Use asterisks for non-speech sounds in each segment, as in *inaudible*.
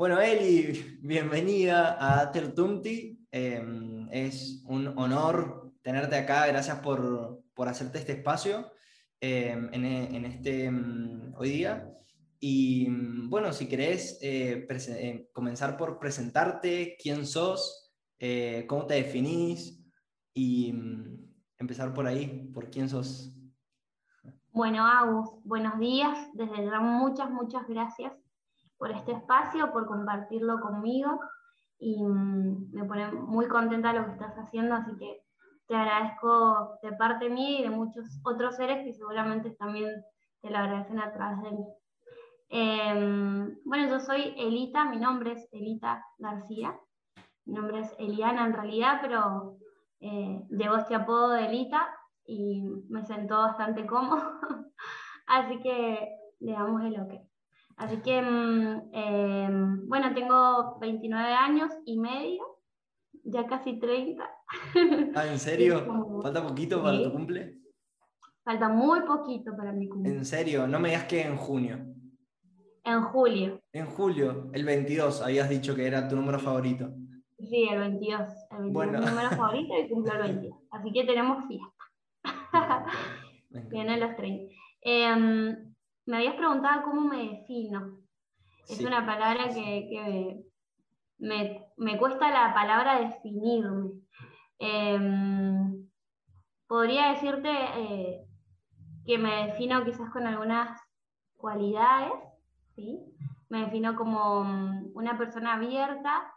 Bueno, Eli, bienvenida a Tertumti. Em, es un honor tenerte acá. Gracias por, por hacerte este espacio em, en, en, este em, hoy día. Y bueno, si querés eh, eh, comenzar por presentarte, quién sos, eh, cómo te definís y empezar por ahí, por quién sos. Bueno, Agus, buenos días. Desde muchas, muchas gracias por este espacio, por compartirlo conmigo y me pone muy contenta lo que estás haciendo, así que te agradezco de parte mía y de muchos otros seres que seguramente también te lo agradecen a través de mí. Em, bueno, yo soy Elita, mi nombre es Elita García, mi nombre es Eliana en realidad, pero eh, llevo este apodo de Elita y me sentó bastante cómodo, *laughs* así que le damos el ok. Así que, em, bueno, tengo 29 años y medio, ya casi 30. *laughs* Ah, ¿en serio? *laughs* ¿Falta poquito para tu cumple? Falta muy poquito para mi cumple. ¿En serio? No me digas que en junio. En julio. En julio, el 22, habías dicho que era tu número favorito. Sí, el 22. El 22 bueno. mi número favorito y cumple el 22. Así que tenemos fiesta. *laughs* Vienen los 30. Em, me habías preguntado cómo me defino. Es una palabra que, me, me, cuesta la palabra definirme. Em, podría decirte eh, que me defino quizás con algunas cualidades me defino como mm, una persona abierta,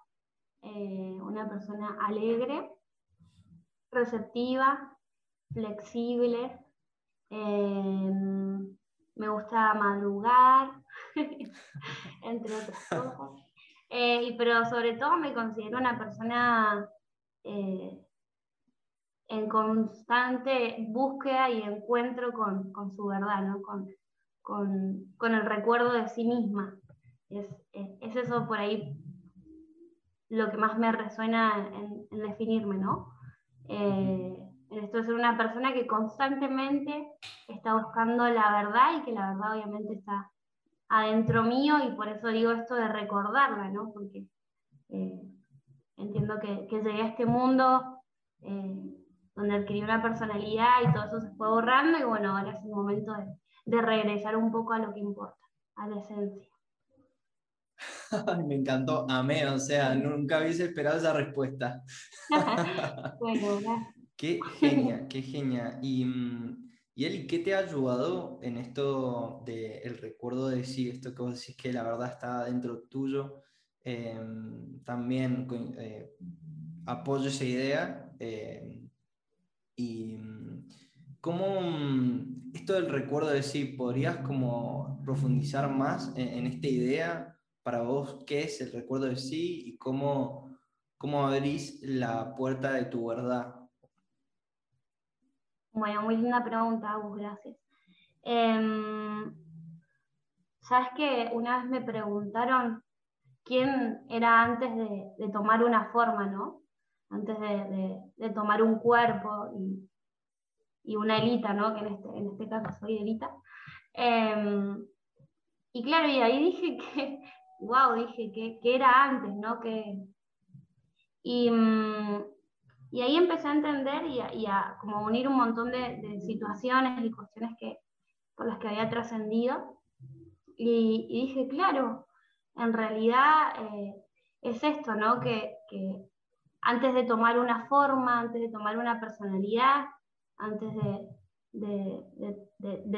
eh, una persona alegre, receptiva, flexible, em, me gusta madrugar, *laughs* entre otras cosas. Eh, pero sobre todo me considero una persona eh, en constante búsqueda y encuentro con, su verdad, ¿no? con, con, el recuerdo de sí misma. Es, eso por ahí lo que más me resuena en, definirme, ¿no? Eh, esto de ser una persona que constantemente está buscando la verdad y que la verdad obviamente está adentro mío y por eso digo esto de recordarla, ¿no? Porque eh, entiendo que, llegué a este mundo eh, donde adquirí una personalidad y todo eso se fue borrando y bueno, ahora es el momento de, de regresar un poco a lo que importa, a la esencia. *laughs* Me encantó, amé, o sea, nunca hubiese esperado esa respuesta. *laughs* bueno, Qué genia, qué genia. Y, mm, y Eli, ¿qué te ha ayudado en esto del recuerdo de sí, esto que vos decís que la verdad está dentro tuyo? Em, también eh, apoyo esa idea. Em, y mm, cómo mm, esto del recuerdo de sí, ¿podrías como profundizar más en, esta idea para vos? ¿Qué es el recuerdo de sí y cómo, cómo abrís la puerta de tu verdad? Bueno, muy linda pregunta, Agus, gracias. Em, Sabes que una vez me preguntaron quién era antes de, tomar una forma, ¿no? Antes de, tomar un cuerpo y, y una Elita, ¿no? que en este, en este caso soy Elita. Em, y claro, y ahí dije *laughs* que, wow, dije que, que era antes, ¿no? Que, y, mm, y, ahí empecé a entender y a, y a, como unir un montón de, de, situaciones y cuestiones que, por las que había trascendido. Y, dije, claro, en realidad eh, es esto, ¿no? Que, antes de tomar una forma, antes de tomar una personalidad, antes de,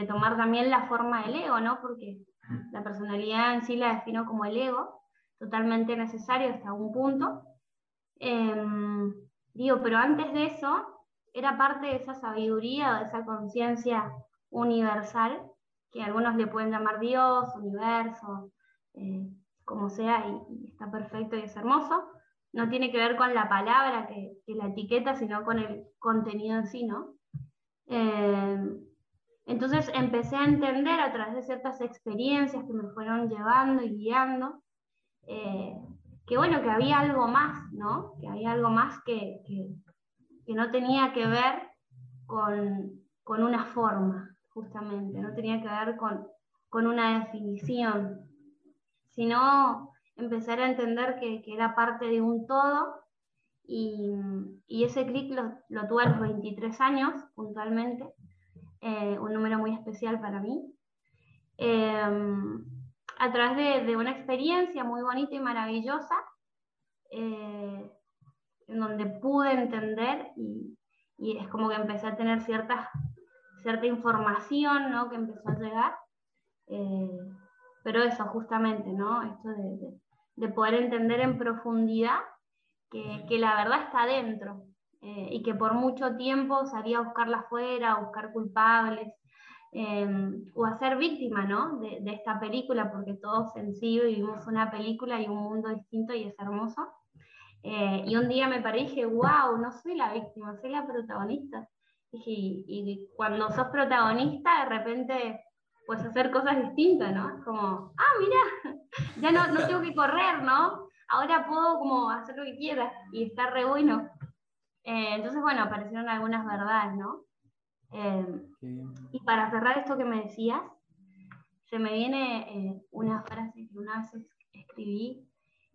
tomar también la forma del ego, ¿no? Porque la personalidad en sí la defino como el ego, totalmente necesario hasta un punto. Em, digo, pero antes de eso, era parte de esa sabiduría o de esa conciencia universal, que algunos le pueden llamar Dios, universo, eh, como sea, y, está perfecto y es hermoso. No tiene que ver con la palabra, que, la etiqueta, sino con el contenido en sí, ¿no? Eh, entonces empecé a entender a través de ciertas experiencias que me fueron llevando y guiando, eh, que bueno, que había algo más, ¿no? Que había algo más que, que, no tenía que ver con, con, una forma, justamente, no tenía que ver con, con una definición, sino empezar a entender que, que era parte de un todo y, y ese clic lo, lo, tuve a los 23 años puntualmente, eh, un número muy especial para mí. Eh, a través de, de, una experiencia muy bonita y maravillosa, eh, en donde pude entender y, y, es como que empecé a tener cierta, cierta información ¿no? que empezó a llegar. pero eso, justamente, ¿no? Esto de, de, de poder entender en profundidad que, que la verdad está dentro eh, y que por mucho tiempo salía a buscarla afuera, a buscar culpables eh, o a ser víctima ¿no? de, de, esta película, porque todos en sí vivimos una película y un mundo distinto y es hermoso. Eh, y un día me paré y dije, wow, no soy la víctima, soy la protagonista. Y, y cuando sos protagonista, de repente puedes hacer cosas distintas, ¿no? Como, ah, mira, *laughs* ya no, no tengo que correr, ¿no? ahora puedo como hacer lo que quiera y está re bueno. Eh, entonces, bueno, aparecieron algunas verdades, ¿no? Eh, y para cerrar esto que me decías, se me viene eh, una frase que una vez escribí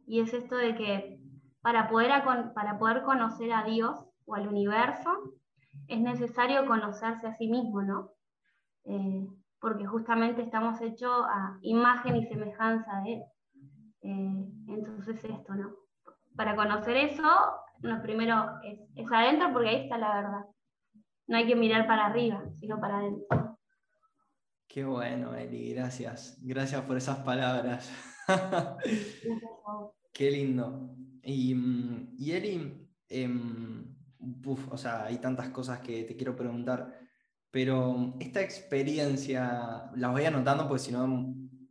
y es esto de que para poder, para poder conocer a Dios o al universo es necesario conocerse a sí mismo, ¿no? Eh, porque justamente estamos hechos a imagen y semejanza de Él. Eh, entonces esto, ¿no? Para conocer eso, lo primero es, es, adentro porque ahí está la verdad. No hay que mirar para arriba, sino para adentro. Qué bueno, Eli, gracias. Gracias por esas palabras. *laughs* Qué lindo. Y, y Eli, eh, uf, o sea, hay tantas cosas que te quiero preguntar, pero esta experiencia, la voy anotando porque si no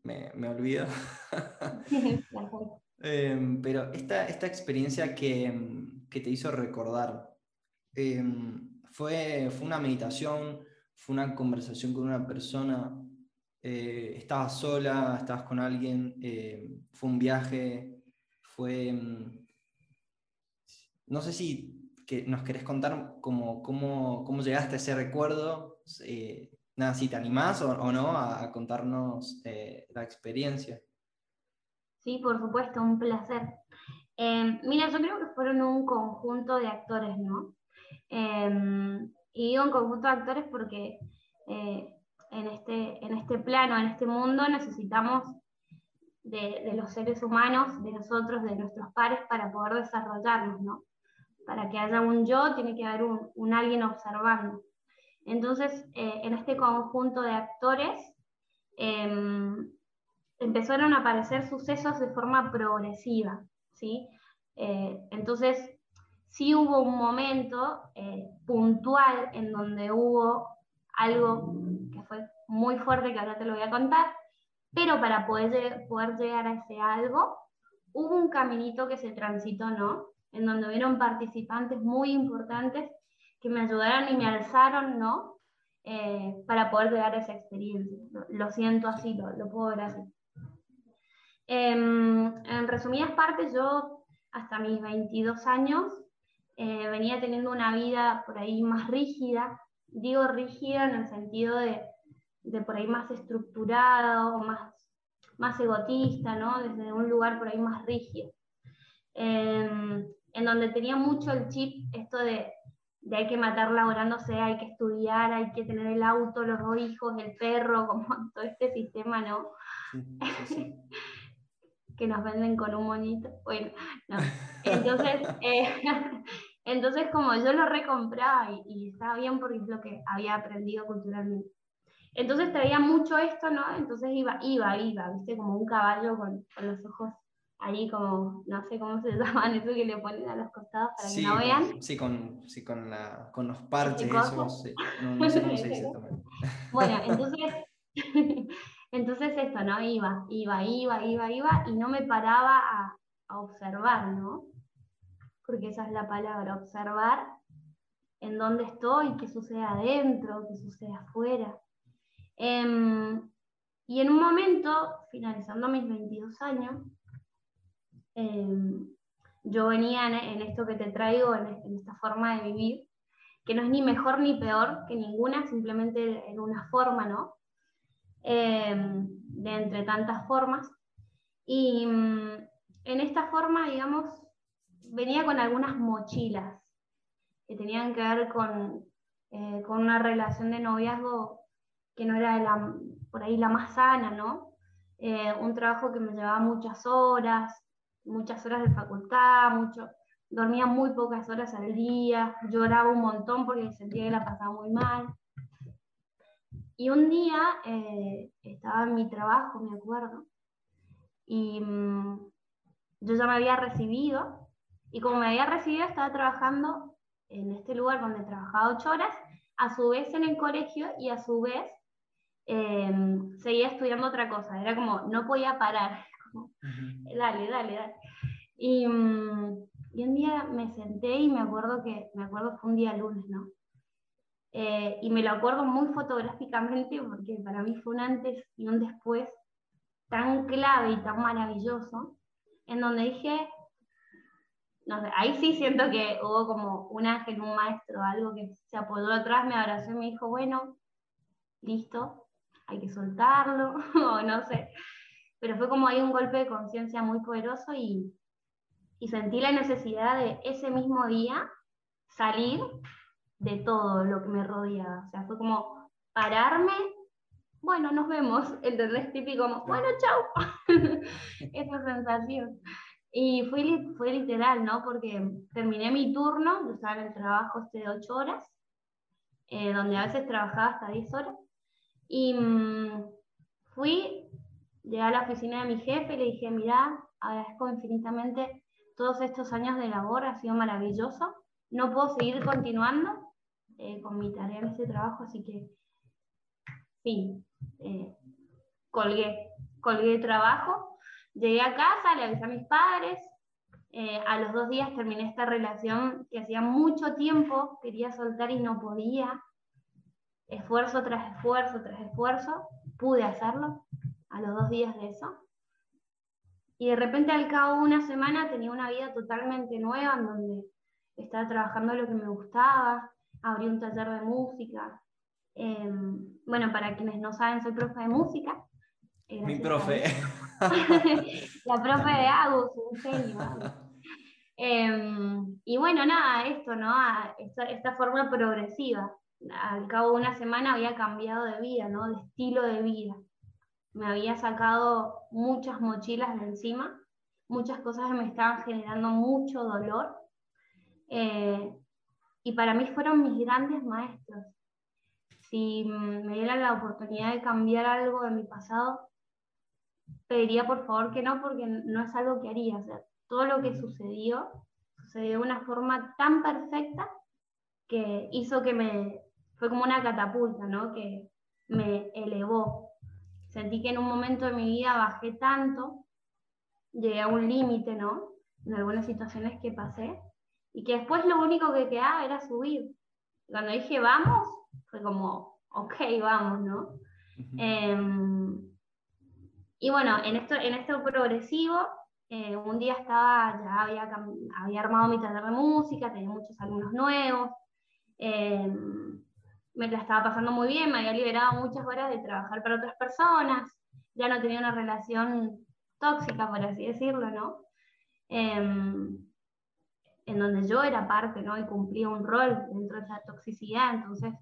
me, me olvido. *laughs* eh, pero esta, esta experiencia que, que, te hizo recordar, eh, fue, fue una meditación, fue una conversación con una persona, eh, estabas sola, estabas con alguien, eh, fue un viaje, fue... Mm, no sé si que nos querés contar cómo, cómo, cómo llegaste a ese recuerdo, eh, nada, si te animás o, no a, contarnos la experiencia. Sí, por supuesto, un placer. Mira, yo creo que fueron un conjunto de actores, ¿no? Eh, y digo un conjunto de actores porque eh, en, este, en este plano, en este mundo, necesitamos de, de, los seres humanos, de nosotros, de nuestros pares, para poder desarrollarnos, ¿no? Para que haya un yo, tiene que haber un, un alguien observando. Entonces, eh, en este conjunto de actores eh, empezaron a aparecer sucesos de forma progresiva, ¿sí? Eh, entonces, sí hubo un momento eh, puntual en donde hubo algo que fue muy fuerte, que ahora te lo voy a contar, pero para poder, poder llegar a ese algo, hubo un caminito que se transitó, ¿no? En donde hubieron participantes muy importantes que me ayudaron y me alzaron, ¿no? Eh, para poder llegar a esa experiencia. Lo, siento así, lo, lo, puedo ver así. Eh, en resumidas partes, yo hasta mis 22 años eh, venía teniendo una vida por ahí más rígida. Digo rígida en el sentido de, de por ahí más estructurada o más, más egotista, ¿no? Desde un lugar por ahí más rígido. Em, en donde tenía mucho el chip esto de de hay que matar laborándose, hay que estudiar, hay que tener el auto, los dos hijos, el perro, *laughs* como todo este sistema, ¿no? Sí, sí, *laughs* que nos venden con un monito. Bueno, no. Entonces, eh, *laughs* entonces como yo lo recompraba y, y, estaba bien porque es lo que había aprendido culturalmente. Entonces traía mucho esto, ¿no? Entonces iba, iba, iba, viste, como un caballo con, con los ojos ahí como, no sé cómo se *laughs* llaman, eso que le ponen a los costados para sí, que no vean. Sí, con, sí, con, la, con los parches, eso, sí. no, no, sé cómo se dice. *laughs* *laughs* Bueno, entonces, entonces esto, ¿no? Iba, iba, iba, iba, iba, y no me paraba a, a observar, ¿no? Porque esa es la palabra, observar en dónde estoy, qué sucede adentro, qué sucede afuera. Eh, y en un momento, finalizando mis 22 años, eh, yo venía en, esto que te traigo, en, esta forma de vivir, que no es ni mejor ni peor que ninguna, simplemente en una forma, ¿no? Eh, de entre tantas formas. Y, en esta forma, digamos, venía con algunas mochilas que tenían que ver con, eh, con una relación de noviazgo que no era la, por ahí la más sana, ¿no? Eh, un trabajo que me llevaba muchas horas, muchas horas de facultad, mucho, dormía muy pocas horas al día, lloraba un montón porque sentía que la pasaba muy mal. Y un día eh, estaba en mi trabajo, me acuerdo, y mm, yo ya me había recibido, y como me había recibido estaba trabajando en este lugar donde trabajaba ocho horas, a su vez en el colegio y a su vez em, seguía estudiando otra cosa. Era como, no podía parar. dale, dale, dale. Y, mm, y, un día me senté y me acuerdo que, me acuerdo fue un día lunes, ¿no? Eh, y me lo acuerdo muy fotográficamente porque para mí fue un antes y un después tan clave y tan maravilloso, en donde dije, no sé, ahí sí siento que hubo como un ángel, un maestro, algo que se apoyó atrás, me abrazó y me dijo, bueno, listo, hay que soltarlo, *laughs* o no sé. Pero fue como ahí un golpe de conciencia muy poderoso y, y sentí la necesidad de ese mismo día salir de todo lo que me rodeaba. O sea, fue como pararme, bueno, nos vemos, *laughs* ¿entendés? Típico como, bueno, chao. *laughs* Esa sensación. Y fue, fue literal, ¿no? Porque terminé mi turno, yo estaba el trabajo este de 8 horas, eh, donde a veces trabajaba hasta 10 horas, y mm, fui, llegué a la oficina de mi jefe y le dije, mira, agradezco infinitamente todos estos años de labor, ha sido maravilloso, no puedo seguir continuando eh, con mi tarea en este trabajo, así que, sí, eh, colgué, colgué trabajo Llegué a casa, le avisé a mis padres, eh, a los dos días terminé esta relación que hacía mucho tiempo quería soltar y no podía. Esfuerzo tras esfuerzo tras esfuerzo, pude hacerlo a los dos días de eso. Y de repente al cabo de una semana tenía una vida totalmente nueva en donde estaba trabajando lo que me gustaba, abrí un taller de música. Em, bueno, para quienes no saben, soy profe de música mi profe. *laughs* la profe de Agus, un genio. Em, y bueno, nada, esto, ¿no? Esta, esta, forma progresiva. Al cabo de una semana había cambiado de vida, ¿no? De estilo de vida. Me había sacado muchas mochilas de encima, muchas cosas que me estaban generando mucho dolor. Eh, y para mí fueron mis grandes maestros. Si me dieran la oportunidad de cambiar algo de mi pasado, pediría por favor que no, porque no es algo que haría. O sea, todo lo que sucedió, sucedió de una forma tan perfecta que hizo que me, fue como una catapulta, ¿no? Que me elevó. Sentí que en un momento de mi vida bajé tanto, llegué a un límite, ¿no? En algunas situaciones que pasé, y que después lo único que quedaba era subir. Cuando dije vamos, fue como, ok, vamos, ¿no? Y bueno, en esto, en esto progresivo, eh, un día estaba, ya había, había armado mi taller de música, tenía muchos alumnos nuevos, eh, me la estaba pasando muy bien, me había liberado muchas horas de trabajar para otras personas, ya no tenía una relación tóxica, por así decirlo, ¿no? Em, en donde yo era parte, ¿no? Y cumplía un rol dentro de esa toxicidad, entonces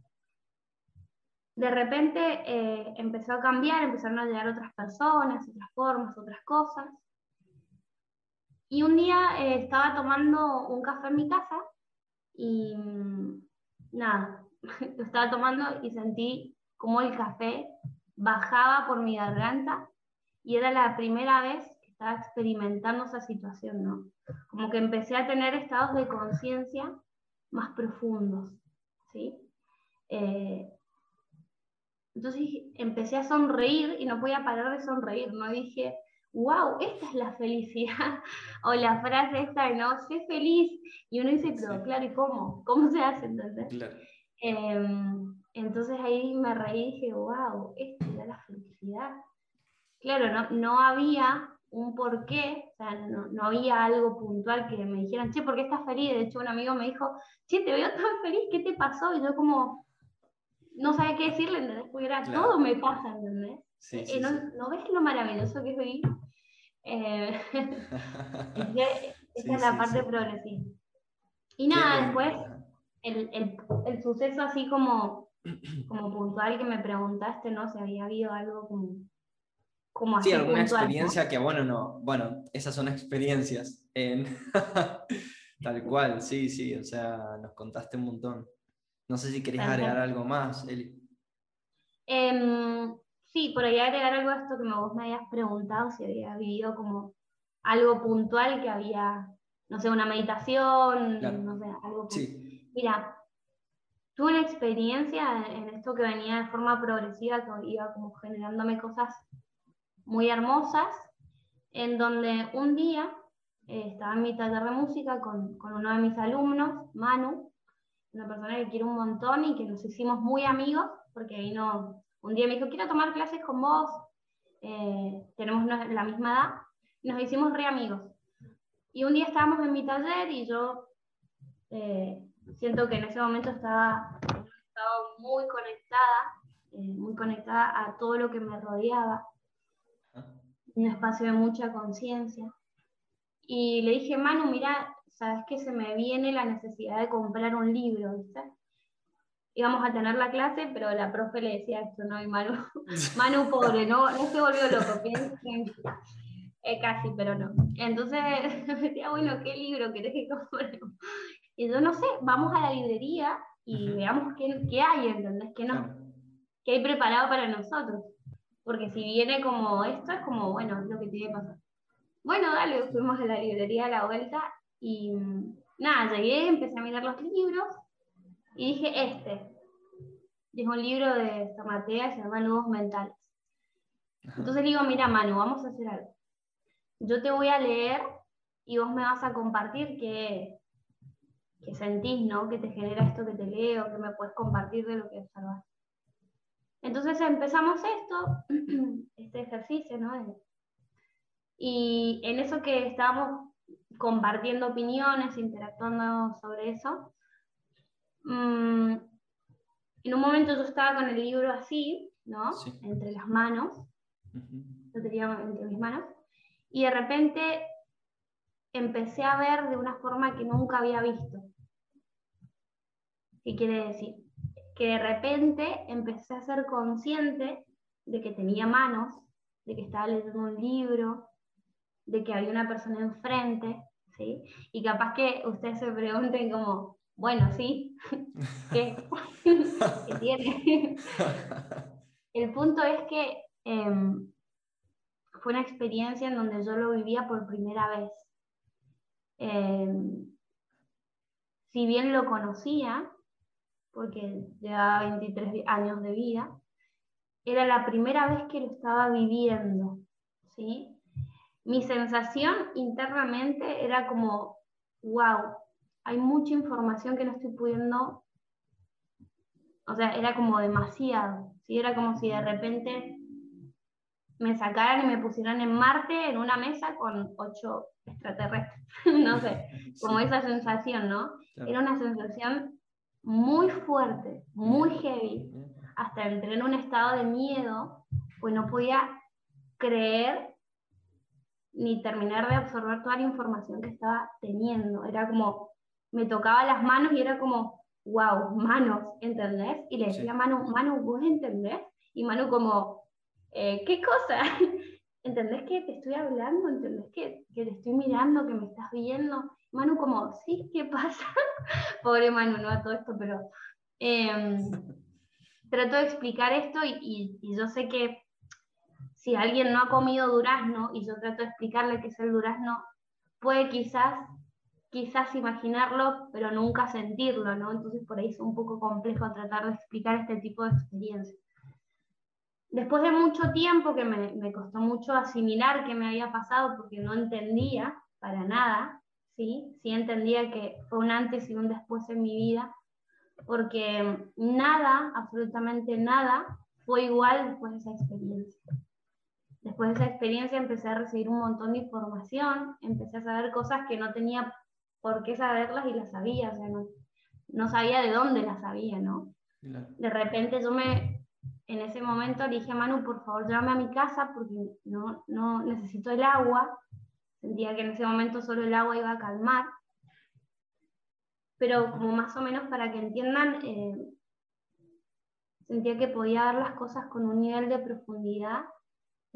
de repente eh, empezó a cambiar, empezaron a llegar otras personas, otras formas, otras cosas. Y un día eh, estaba tomando un café en mi casa y mm, nada, *laughs* lo estaba tomando y sentí como el café bajaba por mi garganta y era la primera vez que estaba experimentando esa situación, ¿no? Como que empecé a tener estados de conciencia más profundos, ¿sí? Eh, entonces empecé a sonreír y no podía parar de sonreír, ¿no? dije, wow, esta es la felicidad. *laughs* o la frase esta no, sé feliz. Y uno dice, pero claro, ¿y cómo? ¿Cómo se hace entonces? Em, entonces ahí me reí y dije, wow, esta es la felicidad. Claro, no, no había un porqué, o sea, no, no, había algo puntual que me dijeran, che, ¿por qué estás feliz? De hecho, un amigo me dijo, che, te veo tan feliz, ¿qué te pasó? Y yo como, no sabía qué decirle, ¿entendés? Porque era todo me pasa, ¿entendés? Sí, eh, no, ¿No ves lo maravilloso que es vivir? Eh, *laughs* *laughs* esa es la parte progresiva. Y nada, después el, el, el, suceso así como, *clears throat* como puntual que me preguntaste, ¿no? Si había habido algo como... como sí, alguna experiencia que, bueno, no, bueno, esas son experiencias. *laughs* Tal cual, sí, sí, o sea, nos contaste un montón. No sé si querés agregar algo más, Eli. Em, sí, por ahí agregar algo a esto que vos me habías preguntado, si había vivido como algo puntual que había, no sé, una meditación, no sé, algo. Sí. Mira, tuve una experiencia en esto que venía de forma progresiva, que iba como generándome cosas muy hermosas, en donde un día eh, estaba en mi taller de música con, con, uno de mis alumnos, Manu, una persona que quiero un montón y que nos hicimos muy amigos, porque vino un día me dijo, quiero tomar clases con vos, eh, tenemos la misma edad, y nos hicimos re amigos. Y un día estábamos en mi taller y yo eh, siento que en ese momento estaba, estaba muy conectada, muy conectada a todo lo que me rodeaba, un espacio de mucha conciencia. Y le dije, Manu, mira, sabes que se me viene la necesidad de comprar un libro, ¿viste? Íbamos a tener la clase, pero la profe le decía esto, ¿no? Y Manu, *laughs* Manu pobre, no, no se volvió loco, eh, casi, pero no. Entonces *laughs* me decía, bueno, ¿qué libro querés que compre? Y yo no sé, vamos a la librería y veamos qué, qué, hay, ¿entendés? ¿Qué, no, qué hay preparado para nosotros? Porque si viene como esto, es como, bueno, es lo que tiene que pasar. Bueno, dale, fuimos a la librería a la vuelta y nada, llegué, empecé a mirar los libros y dije, este. es un libro de Zamatea, se llama Nudos Mentales. Entonces le digo, mira Manu, vamos a hacer algo. Yo te voy a leer y vos me vas a compartir qué, qué sentís, ¿no? Que te genera esto que te leo, que me puedes compartir de lo que observas. Entonces empezamos esto, *clears throat* este ejercicio, ¿no? Y en eso que estábamos compartiendo opiniones, interactuando sobre eso, mm, en un momento yo estaba con el libro así, ¿no? Entre las manos, lo tenía entre mis manos, y de repente empecé a ver de una forma que nunca había visto. ¿Qué quiere decir? Que de repente empecé a ser consciente de que tenía manos, de que estaba leyendo un libro, de que había una persona enfrente, ¿sí? Y capaz que ustedes se pregunten como, bueno, sí, *laughs* ¿qué, *laughs* ¿Qué tiene? *laughs* El punto es que em, fue una experiencia en donde yo lo vivía por primera vez. Em, si bien lo conocía, porque llevaba 23 años de vida, era la primera vez que lo estaba viviendo, ¿sí? Mi sensación internamente era como, wow, hay mucha información que no estoy pudiendo, o sea, era como demasiado, ¿sí? era como si de repente me sacaran y me pusieran en Marte en una mesa con ocho extraterrestres, *laughs* no sé, *laughs* como esa sensación, ¿no? Era una sensación muy fuerte, muy heavy, hasta entré en un estado de miedo, pues no podía creer ni terminar de absorber toda la información que estaba teniendo. Era como, me tocaba las manos y era como, wow, manos, ¿entendés? Y le decía a Manu, Manu, ¿vos entendés? Y Manu como, eh, ¿qué cosa? *laughs* ¿Entendés que te estoy hablando? ¿Entendés que, que, te estoy mirando, que me estás viendo? Manu como, sí, ¿qué pasa? *laughs* Pobre Manu, no a todo esto, pero eh, trato de explicar esto y, y yo sé que si alguien no ha comido durazno y yo trato de explicarle qué es el durazno, puede quizás, quizás imaginarlo, pero nunca sentirlo, ¿no? Entonces por ahí es un poco complejo tratar de explicar este tipo de experiencia. Después de mucho tiempo que me, me costó mucho asimilar qué me había pasado porque no entendía para nada, ¿sí? Sí entendía que fue un antes y un después en mi vida, porque nada, absolutamente nada, fue igual después de esa experiencia. Después de esa experiencia empecé a recibir un montón de información, empecé a saber cosas que no tenía por qué saberlas y las sabía, o sea, no, sabía de dónde las sabía, ¿no? De repente yo me, en ese momento le dije a Manu, por favor, llévame a mi casa porque no, no necesito el agua. Sentía que en ese momento solo el agua iba a calmar. Pero como más o menos para que entiendan, eh, sentía que podía ver las cosas con un nivel de profundidad,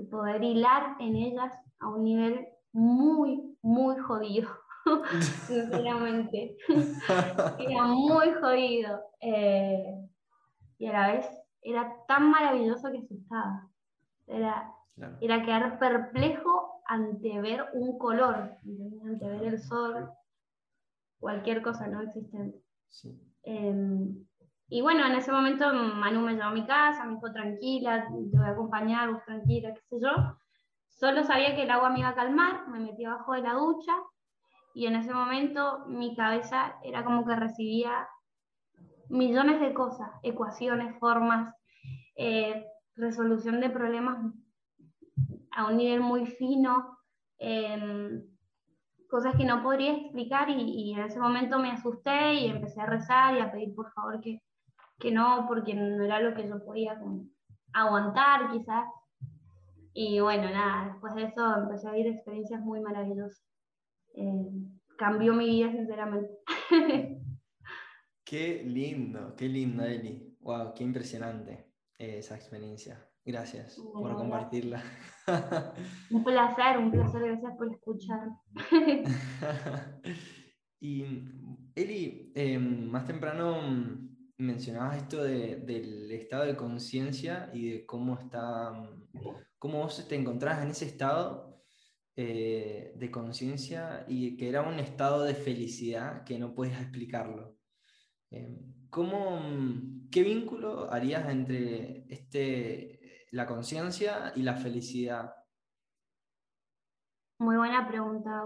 de poder hilar en ellas a un nivel muy, muy jodido, *laughs* sinceramente. *laughs* Era muy jodido. Eh, y a la vez era tan maravilloso que asustaba. Era, era quedar perplejo ante ver un color, ante ver el sol, cualquier cosa no existente. Em, y bueno, en ese momento Manu me llevó a mi casa, me dijo tranquila, te voy a acompañar, vos tranquila, qué sé yo. Solo sabía que el agua me iba a calmar, me metí abajo de la ducha y en ese momento mi cabeza era como que recibía millones de cosas, ecuaciones, formas, eh, resolución de problemas a un nivel muy fino, em, cosas que no podría explicar y, en ese momento me asusté y empecé a rezar y a pedir por favor que, que no, porque no era lo que yo podía aguantar quizás. Y bueno, nada, después de eso empecé a vivir experiencias muy maravillosas. Em, cambió mi vida sinceramente. *laughs* Qué lindo, qué lindo, Eli. Wow, qué impresionante eh, esa experiencia. Gracias por compartirla. *laughs* un placer, un placer, gracias por escuchar. *laughs* y Eli, em, más temprano mencionabas esto del estado de conciencia y de cómo está, cómo vos te encontrás en ese estado eh, de conciencia y que era un estado de felicidad que no puedes explicarlo. Em, ¿cómo, ¿Qué vínculo harías entre este, la conciencia y la felicidad? Muy buena pregunta,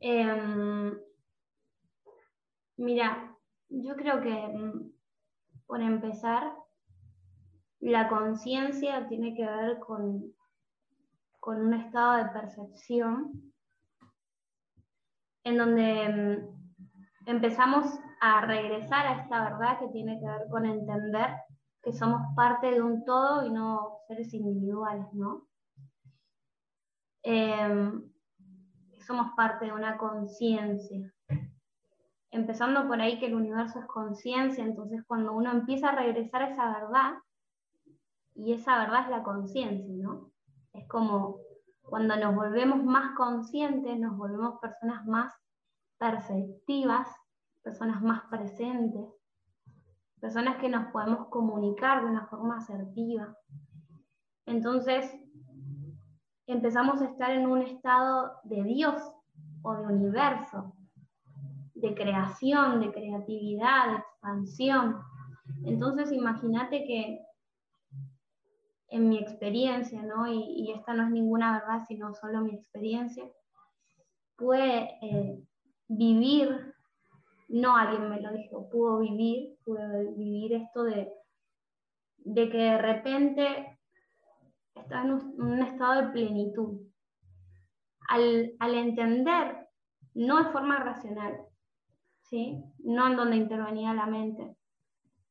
em, mira, yo creo que mm, por empezar, la conciencia tiene que ver con, con un estado de percepción en donde mm, empezamos a regresar a esta verdad que tiene que ver con entender que somos parte de un todo y no seres individuales, ¿no? Em, somos parte de una conciencia. Empezando por ahí que el universo es conciencia, entonces cuando uno empieza a regresar a esa verdad, y esa verdad es la conciencia, ¿no? Es como cuando nos volvemos más conscientes, nos volvemos personas más perceptivas personas más presentes, personas que nos podemos comunicar de una forma asertiva. Entonces, empezamos a estar en un estado de Dios o de universo, de creación, de creatividad, de expansión. Entonces, imagínate que en mi experiencia, ¿no? y, esta no es ninguna verdad, sino solo mi experiencia, pude eh, vivir no alguien me lo dijo, pudo vivir, pude vivir esto de, de que de repente estaba en un, estado de plenitud. Al, entender, no de forma racional, ¿sí? no en donde intervenía la mente,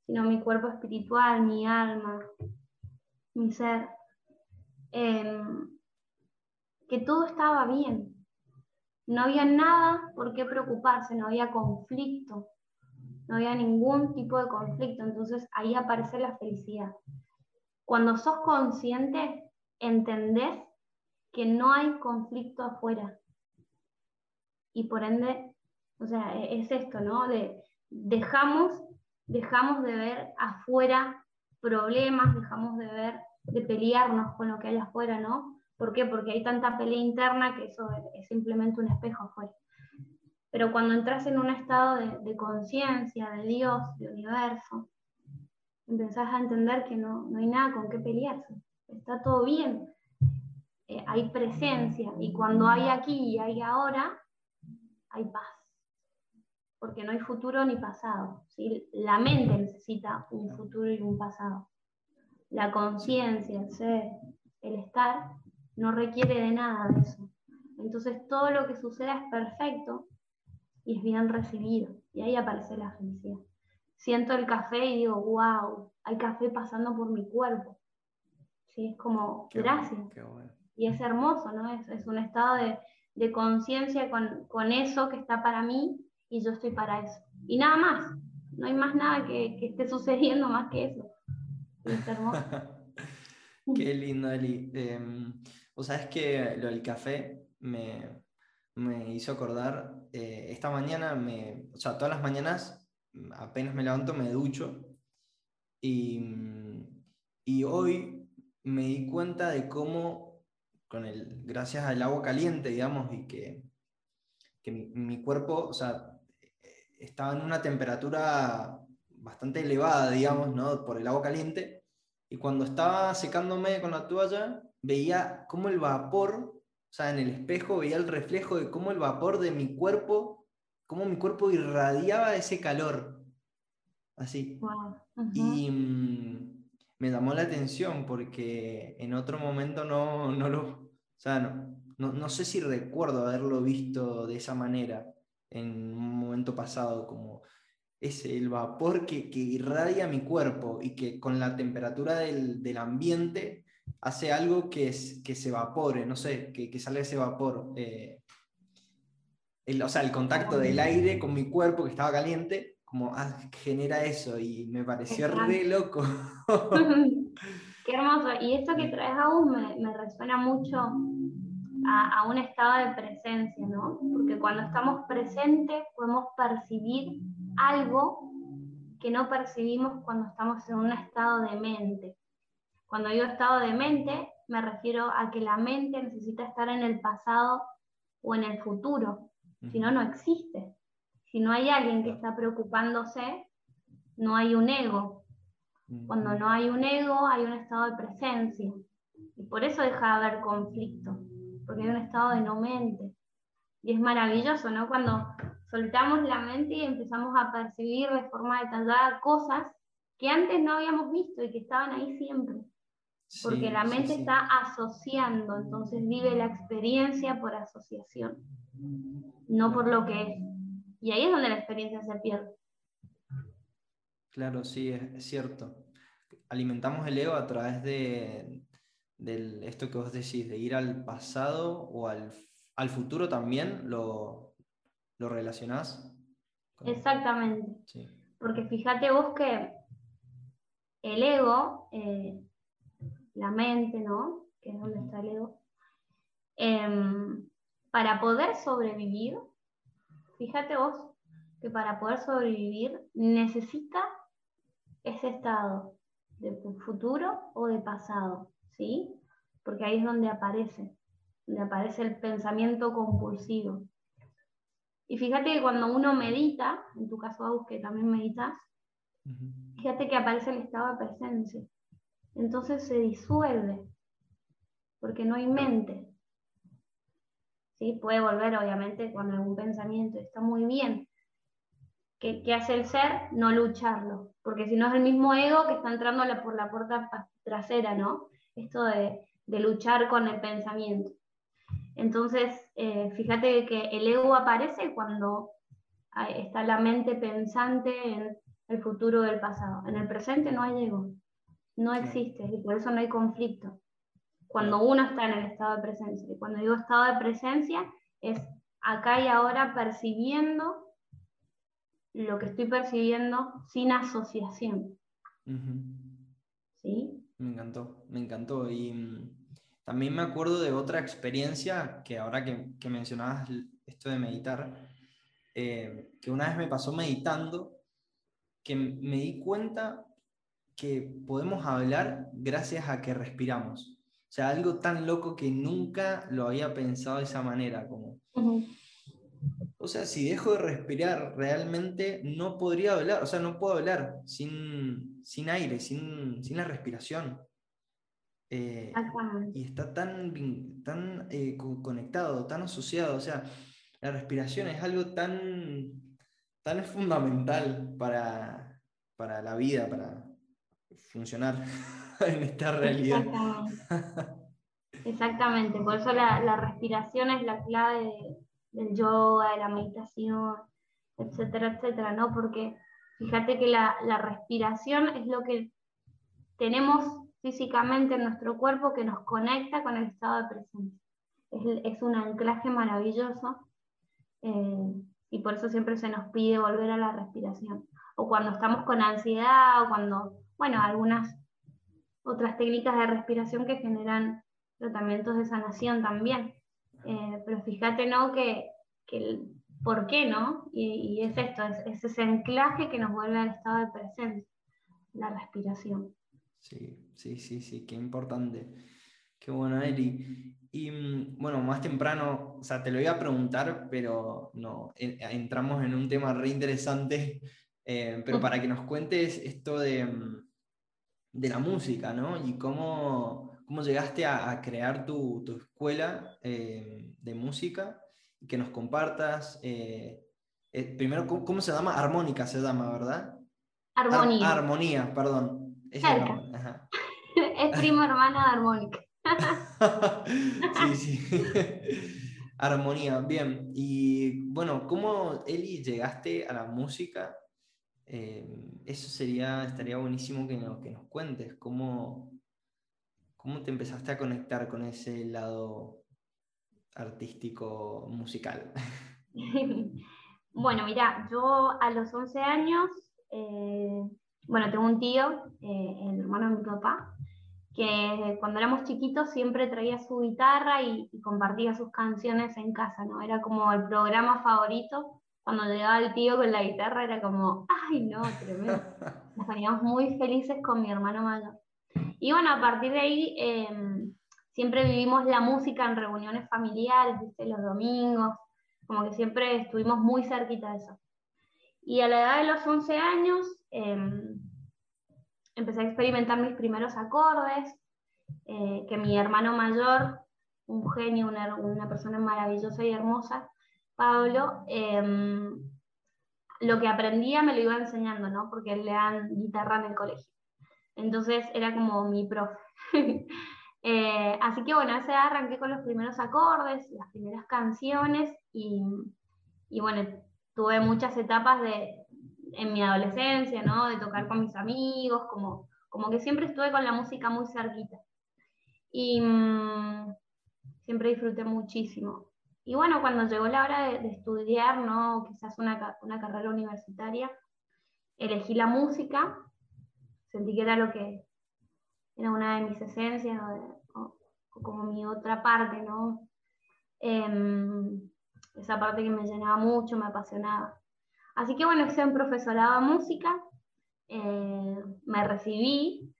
sino mi cuerpo espiritual, mi alma, mi ser, em, que todo estaba bien, no había nada por qué preocuparse, no había conflicto, no había ningún tipo de conflicto, entonces ahí aparece la felicidad. Cuando sos consciente, entendés que no hay conflicto afuera. Y por ende, o sea, e-, es esto, ¿no? De, dejamos, dejamos de ver afuera problemas, dejamos de ver, de pelearnos con lo que hay afuera, ¿no? ¿Por qué? Porque hay tanta pelea interna que eso es simplemente un espejo afuera. Pero cuando entras en un estado de, conciencia, de Dios, de universo, empezás a entender que no, hay nada con qué pelearse. Está todo bien. Eh, hay presencia. Y cuando hay aquí y hay ahora, hay paz. Porque no hay futuro ni pasado. La mente necesita un futuro y un pasado. La conciencia, el ser, el estar, no requiere de nada de eso. Entonces todo lo que suceda es perfecto y es bien recibido. Y ahí aparece la felicidad. siento el café y digo, wow, hay café pasando por mi cuerpo. ¿Sí? Es como, gracias. Y es hermoso, ¿no? Es, es un estado de, de conciencia con, con, eso que está para mí y yo estoy para eso. Y nada más, no hay más nada que, que esté sucediendo más que eso. es hermoso. *laughs* Qué lindo, Eli. Em, o sabes que lo del café me, me hizo acordar, eh, esta mañana, me, o sea, todas las mañanas, apenas me levanto, me ducho. Y, y hoy me di cuenta de cómo, con el, gracias al agua caliente, digamos, y que, que mi, mi, cuerpo, o sea, estaba en una temperatura bastante elevada, digamos, ¿no? Por el agua caliente. Y cuando estaba secándome con la toalla, veía cómo el vapor o sea, en el espejo veía el reflejo de cómo el vapor de mi cuerpo, cómo mi cuerpo irradiaba ese calor. Así. Y mm, me llamó la atención porque en otro momento no, no lo... O sea, no, no, sé si recuerdo haberlo visto de esa manera en un momento pasado, como es el vapor que, que irradia mi cuerpo y que con la temperatura del, del ambiente hace algo que, es, que se evapore, no sé, que, que salga ese vapor. Eh, el, o sea, el contacto del aire con mi cuerpo que estaba caliente, como ah, genera eso y me pareció re loco. *laughs* *laughs* Qué hermoso. Y esto que traes aún me, me resuena mucho a, a, un estado de presencia, ¿no? Porque cuando estamos presentes podemos percibir algo que no percibimos cuando estamos en un estado de mente. Cuando digo estado de mente, me refiero a que la mente necesita estar en el pasado o en el futuro, si no, no existe. Si no hay alguien que está preocupándose, no hay un ego. Cuando no hay un ego, hay un estado de presencia. Y por eso deja de haber conflicto, porque hay un estado de no mente. Y es maravilloso, ¿no? Cuando soltamos la mente y empezamos a percibir de forma detallada cosas que antes no habíamos visto y que estaban ahí siempre porque la mente está asociando, entonces vive la experiencia por asociación, no por lo que es. Y ahí es donde la experiencia se pierde. Claro, sí, es, cierto. Alimentamos el ego a través de, esto que vos decís, de ir al pasado o al, futuro también, ¿lo, lo relacionás? Exactamente. Porque fíjate vos que el ego... Eh, la mente, ¿no? Que es donde está el ego. Em, para poder sobrevivir, fíjate vos que para poder sobrevivir necesita ese estado de futuro o de pasado, ¿sí? Porque ahí es donde aparece, donde aparece el pensamiento compulsivo. Y fíjate que cuando uno medita, en tu caso, Agus, que también meditas, fíjate que aparece el estado de presencia entonces se disuelve, porque no hay mente. ¿Sí? Puede volver, obviamente, con algún pensamiento, está muy bien. ¿Qué, hace el ser? No lucharlo, porque si no es el mismo ego que está entrando por la puerta trasera, ¿no? Esto de, luchar con el pensamiento. Entonces, eh, fíjate que el ego aparece cuando está la mente pensante en el futuro del pasado. En el presente no hay ego no existe y por eso no hay conflicto. Cuando uno está en el estado de presencia. Y cuando digo estado de presencia, es acá y ahora percibiendo lo que estoy percibiendo sin asociación. ¿Sí? Me encantó, me encantó. Y mm, también me acuerdo de otra experiencia que ahora que, que mencionabas esto de meditar, eh, que una vez me pasó meditando, que me di cuenta que podemos hablar gracias a que respiramos. O sea, algo tan loco que nunca lo había pensado de esa manera. Como... O sea, si dejo de respirar, realmente no podría hablar. O sea, no puedo hablar sin, sin aire, sin, sin la respiración. Eh, y está tan, tan eh, conectado, tan asociado. O sea, la respiración es algo tan, tan fundamental para, para la vida, para, funcionar *laughs* en esta realidad. Exactamente, por eso la, respiración es la clave del yoga, de la meditación, etcétera, etcétera, ¿no? Porque Fíjate que la, respiración es lo que tenemos físicamente en nuestro cuerpo que nos conecta con el estado de presencia. Es, un anclaje maravilloso eh, y por eso siempre se nos pide volver a la respiración. O cuando estamos con ansiedad o cuando, bueno, algunas otras técnicas de respiración que generan tratamientos de sanación también. Eh, pero fíjate, ¿no? Que, que ¿por qué no? Y, es esto, es, ese anclaje que nos vuelve al estado de presencia, la respiración. Sí, sí, sí, sí, qué importante. Qué bueno, Eli. Y mm, bueno, más temprano, o sea, te lo iba a preguntar, pero no, entramos en un tema re interesante, eh, pero para que nos cuentes esto de, mm, de la música, ¿no? Y cómo, cómo llegaste a, crear tu, tu escuela eh, de música y que nos compartas. Eh, eh, primero, ¿cómo, se llama? Armónica se llama, ¿verdad? Armonía. armonía, perdón. *laughs* Es, primo hermano de armónica. *laughs* sí, sí. *laughs* Armonía, bien. Y bueno, ¿cómo, Eli, llegaste a la música? Eh, eso sería, estaría buenísimo que, que nos cuentes. ¿Cómo, ¿Cómo te empezaste a conectar con ese lado artístico musical? *laughs* bueno, mira, yo a los 11 años, eh, bueno, tengo un tío, eh, el hermano de mi papá, que cuando éramos chiquitos siempre traía su guitarra y, compartía sus canciones en casa, ¿no? Era como el programa favorito. Cuando llegaba el tío con la guitarra era como, ay, no, tremendo. *laughs* Nos poníamos muy felices con mi hermano mayor. Y bueno, a partir de ahí em, siempre vivimos la música en reuniones familiares, los domingos, como que siempre estuvimos muy cerquita de eso. Y a la edad de los 11 años em, empecé a experimentar mis primeros acordes, eh, que mi hermano mayor, un genio, una, persona maravillosa y hermosa, Pablo, em, lo que aprendía me lo iba enseñando, ¿no? Porque él le dan guitarra en el colegio. Entonces era como mi profe. *laughs* Eh, así que bueno, edad arranqué con los primeros acordes, las primeras canciones y, bueno, tuve muchas etapas de, en mi adolescencia, ¿no? De tocar con mis amigos, como, como que siempre estuve con la música muy cerquita. Y mm, siempre disfruté muchísimo. Y bueno, cuando llegó la hora de, estudiar, ¿no? Quizás una, una carrera universitaria, elegí la música, sentí que era lo que, era una de mis esencias o, como mi otra parte, ¿no? Em, esa parte que me llenaba mucho, me apasionaba. Así que bueno, hice un profesorado de música, eh, me recibí,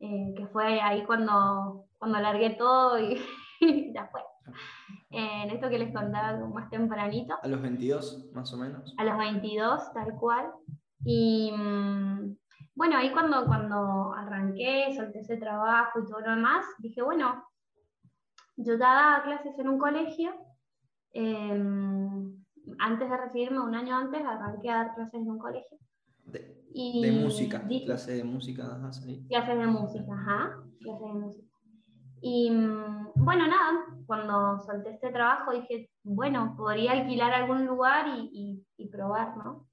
eh, que fue ahí cuando, cuando largué todo *laughs* y ya fue. en esto que les contaba más tempranito. A los 22, más o menos. A los 22, tal cual. Y, mm, bueno, ahí cuando, cuando arranqué, solté ese trabajo y todo lo demás, dije, bueno, yo ya daba clases en un colegio. Em, antes de recibirme, un año antes, arranqué a dar clases en un colegio. De, y música, clases de música, ajá, Clases de música, ajá, clases de música. Y mm, bueno, nada, cuando solté este trabajo dije, bueno, podría alquilar algún lugar y, y probar, ¿no?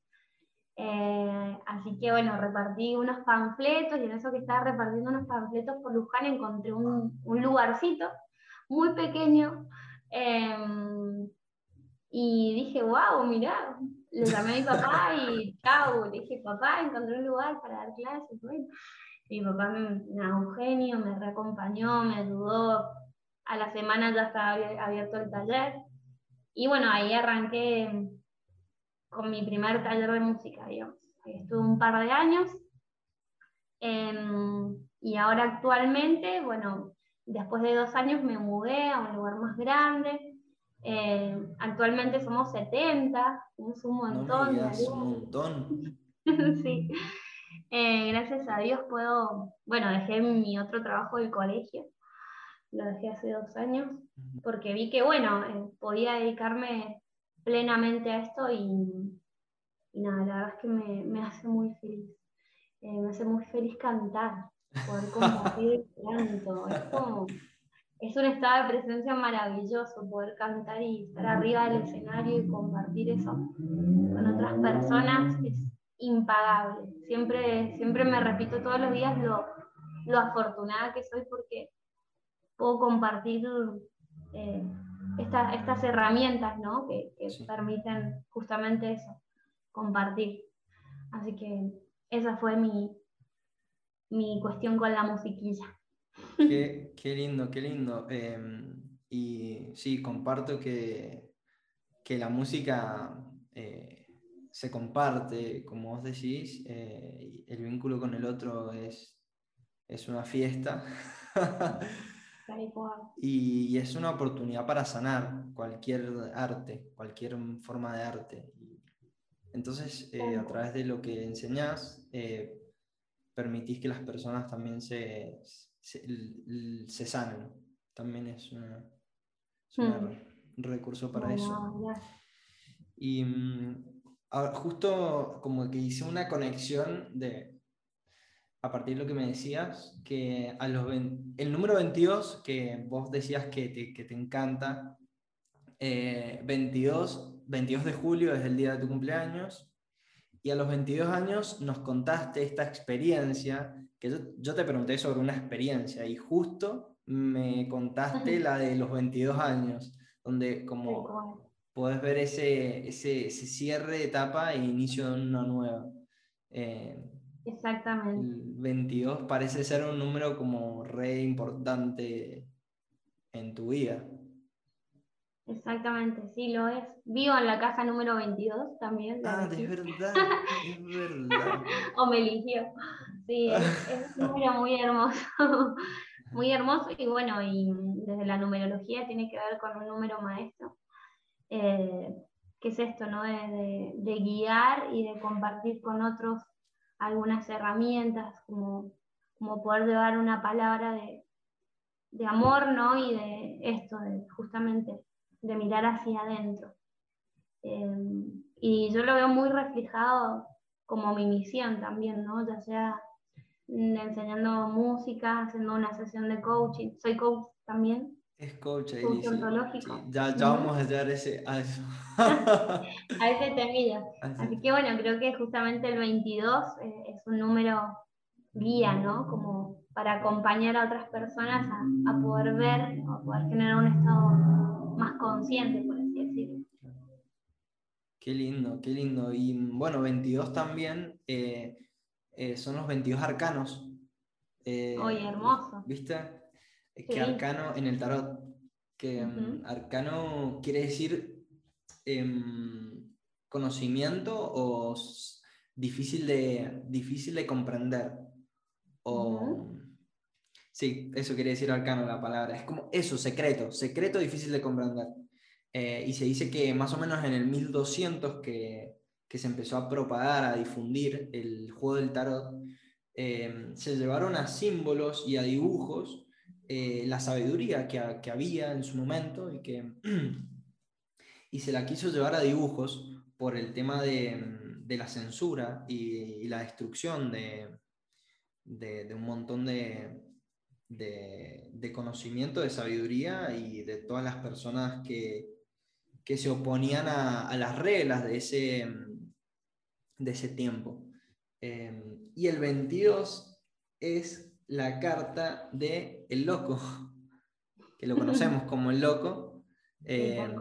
Eh, así que bueno, repartí unos panfletos y en eso que estaba repartiendo unos panfletos por Luján encontré un, lugarcito muy pequeño em, y dije, wow, mirá, le llamé a mi papá y chao, le dije, papá, encontré un lugar para dar clases. Bueno, mi papá me, un genio, me reacompañó, me ayudó. A la semana ya estaba abierto el taller. Y bueno, ahí arranqué con mi primer taller de música, digamos. Estuve un par de años. Em, y ahora actualmente, bueno, después de dos años me mudé a un lugar más grande. Em, actualmente somos 70, es un montón. un montón. *laughs* sí. Eh, gracias a Dios puedo, bueno, dejé mi otro trabajo del colegio, lo dejé hace dos años, porque vi que, bueno, eh, podía dedicarme plenamente a esto y, nada, la verdad es que me, me hace muy feliz. Eh, me hace muy feliz cantar, poder compartir canto. Es como, es un estado de presencia maravilloso poder cantar y estar arriba del escenario y compartir eso con otras personas. Es impagable. Siempre, siempre me repito todos los días lo, lo afortunada que soy porque puedo compartir eh, estas herramientas ¿no? que, permiten justamente eso, compartir. Así que esa fue mi, mi cuestión con la musiquilla. Qué, qué lindo, qué lindo. Em, y sí, comparto que, que la música eh, se comparte, como vos decís, eh, el vínculo con el otro es, es una fiesta. *laughs* y, es una oportunidad para sanar cualquier arte, cualquier forma de arte. Entonces, eh, a través de lo que enseñás, permitís que las personas también se, se, sanen. También es, un hmm. recurso para eso. Y mm, justo como que hice una conexión de, a partir de lo que me decías, que a los el número 22, que vos decías que te, que te encanta, 22, eh, 22 de julio es el día de tu cumpleaños, y a los 22 años nos contaste esta experiencia, que yo, te pregunté sobre una experiencia y justo me contaste la de los 22 años, donde como puedes ver ese, ese, cierre de etapa e inicio de una nueva. Eh, Exactamente. El 22 parece ser un número como re importante en tu vida. Exactamente, sí lo es. Vivo en la casa número 22 también. Ah, de verdad, es *laughs* verdad. o me eligió. Sí, es, un número muy hermoso. *laughs* muy hermoso y bueno, y desde la numerología tiene que ver con un número maestro. Eh, que es esto, ¿no? De, guiar y de compartir con otros algunas herramientas, como, como poder llevar una palabra de, de amor, ¿no? Y de esto, justamente de mirar hacia adentro. Em, y yo lo veo muy reflejado como mi misión también, ¿no? Ya sea enseñando música, haciendo una sesión de coaching. Soy coach también. Es coach, ahí Ya, ya vamos a llegar ese, a eso. *laughs* a ese temilla. Así. que bueno, creo que justamente el 22 eh, es un número guía, ¿no? Como para acompañar a otras personas a, a poder ver o poder generar un estado más consciente, por así decirlo. Qué lindo, qué lindo. Y bueno, 22 también eh, eh, son los 22 arcanos. Eh, Oye, hermoso. ¿Viste? Que arcano en el tarot. Que mm, arcano quiere decir em, conocimiento o difícil de, difícil de comprender. O, Sí, eso quiere decir arcano la palabra. Es como eso, secreto, secreto difícil de comprender. Eh, y se dice que más o menos en el 1200 que, que se empezó a propagar, a difundir el juego del tarot, eh, se llevaron a símbolos y a dibujos eh, la sabiduría que, que, había en su momento y que *clears throat* y se la quiso llevar a dibujos por el tema de, de la censura y, la destrucción de, de, de un montón de, de, conocimiento, de sabiduría y de todas las personas que, se oponían a, las reglas de ese, de ese tiempo. Em, y el 22 es la carta de el loco, que lo conocemos como el loco, *laughs* em,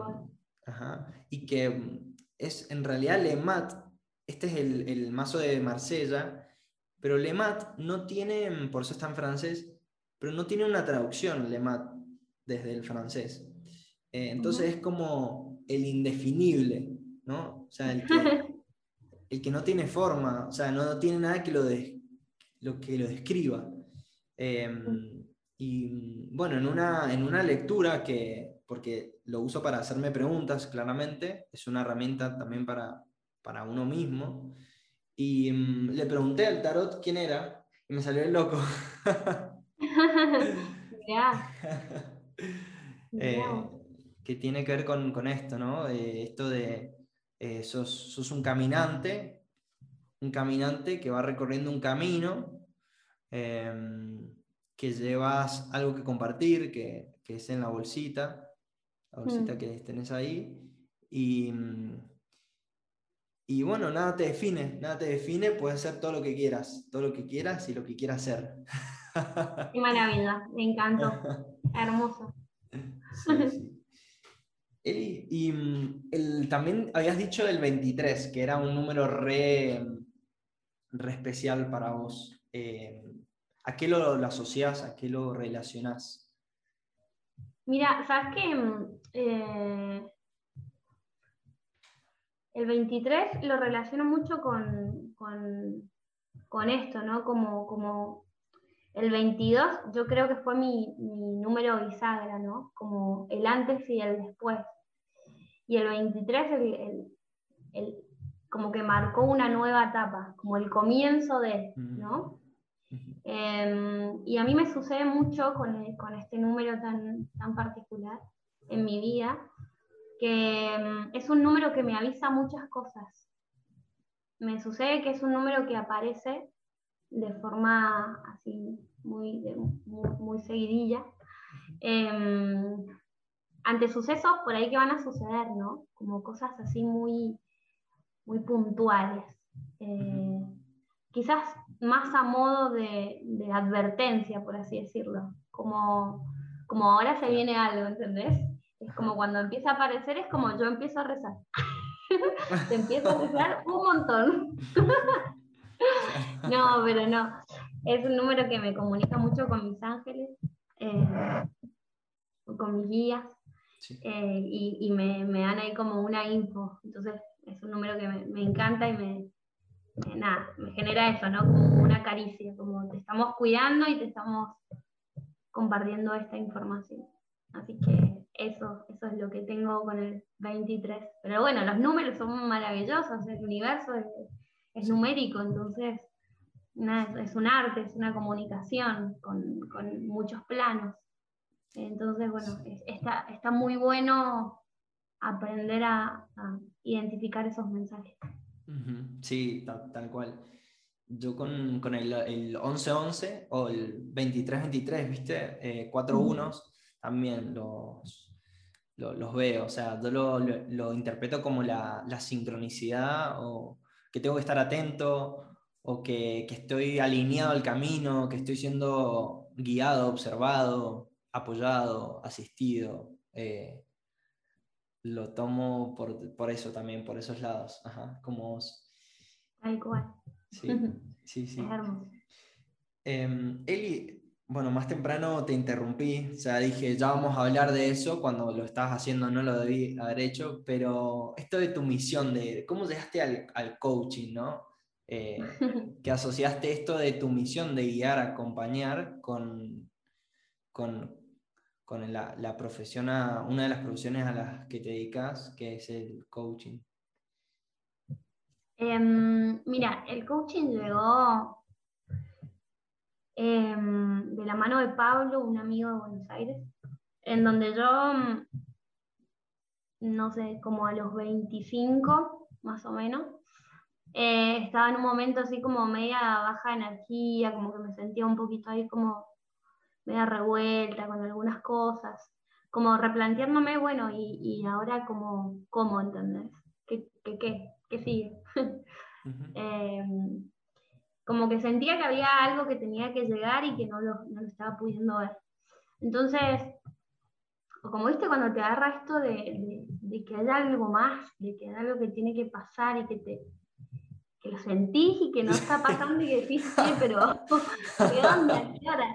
y que es en realidad Lemat, este es el, el mazo de Marsella, pero Lemat no tiene, por eso está en francés, pero no tiene una traducción Lemat desde el francés. Eh, entonces es como el indefinible, ¿no? O sea, el que, *laughs* no tiene forma, o sea, no tiene nada que lo, lo, que lo describa. Em, y bueno, en una, en una lectura que, porque lo uso para hacerme preguntas, claramente, es una herramienta también para, para uno mismo, y mm, le pregunté al tarot quién era, y me salió el loco. *laughs* *laughs* Eh, que tiene que ver con, esto, ¿no? Eh, esto de eh, sos, un caminante, un caminante que va recorriendo un camino, em, que llevas algo que compartir, que, es en la bolsita, la bolsita mm. que tenés ahí, y, y bueno, nada te define, nada te define, puedes hacer todo lo que quieras, todo lo que quieras y lo que quieras hacer. Qué maravilla, me encantó, *laughs* hermoso. y mm, el, también habías dicho el 23, que era un número re, re especial para vos. Eh, ¿A qué lo, lo, asociás? ¿A qué lo relacionás? Mira, sabes que mm, eh, el 23 lo relaciono mucho con, con, esto, ¿no? Como, como el 22 yo creo que fue mi, número bisagra, ¿no? Como el antes y el después. Y el 23 el, como que marcó una nueva etapa, como el comienzo de, ¿no? Em, y a mí me sucede mucho con, con este número tan, tan particular en mi vida, que mm, es un número que me avisa muchas cosas. Me sucede que es un número que aparece de forma así muy, muy, seguidilla. Em, ante sucesos por ahí que van a suceder, ¿no? Como cosas así muy, muy puntuales. Eh, quizás más a modo de, de, advertencia, por así decirlo. Como, como ahora se viene algo, ¿entendés? Es como cuando empieza a aparecer, es como yo empiezo a rezar. *laughs* Te empiezo a rezar un montón. *laughs* no, pero no. Es un número que me comunica mucho con mis ángeles, eh, con mis guías, eh, y, me, dan ahí como una info. Entonces es un número que me, encanta y me, nada, me genera eso, ¿no? Como una caricia, como te estamos cuidando y te estamos compartiendo esta información. Así que eso, eso es lo que tengo con el 23. Pero bueno, los números son maravillosos, el universo es, numérico, entonces es un arte, es una comunicación con, muchos planos. Entonces, bueno, está, está muy bueno aprender a, identificar esos mensajes. Sí, tal, cual. Yo con, el, el 11-11 o el 23-23, ¿viste? Eh, cuatro unos, también los, los veo. O sea, yo lo, interpreto como la, sincronicidad o que tengo que estar atento o que, estoy alineado al camino, que estoy siendo guiado, observado, apoyado, asistido. Eh, lo tomo por, eso también, por esos lados, como vos. Tal cual. Sí, *laughs* sí, sí. Em, Eli, bueno, más temprano te interrumpí, o sea, dije, ya vamos a hablar de eso, cuando lo estabas haciendo no lo debí haber hecho, pero esto de tu misión, de cómo llegaste al, coaching, ¿no? Eh, *laughs* que asociaste esto de tu misión de guiar, acompañar con, con, la, profesión, una de las profesiones a las que te dedicas, que es el coaching. Em, mira, el coaching llegó Em, de la mano de Pablo, un amigo de Buenos Aires, en donde yo, mm, no sé, como a los 25, más o menos, eh, estaba en un momento así como media baja energía, como que me sentía un poquito ahí como media revuelta con algunas cosas, como replanteándome, bueno, y, ahora como, ¿cómo entendés? ¿Qué, qué, qué, qué sigue? *laughs* como que sentía que había algo que tenía que llegar y que no lo, no lo estaba pudiendo ver. Entonces, como viste, cuando te agarra esto de, de, que hay algo más, de que hay algo que tiene que pasar y que te que lo sentís y que no está pasando y que decís, sí, pero *laughs* ¿de dónde? ¿Qué hora?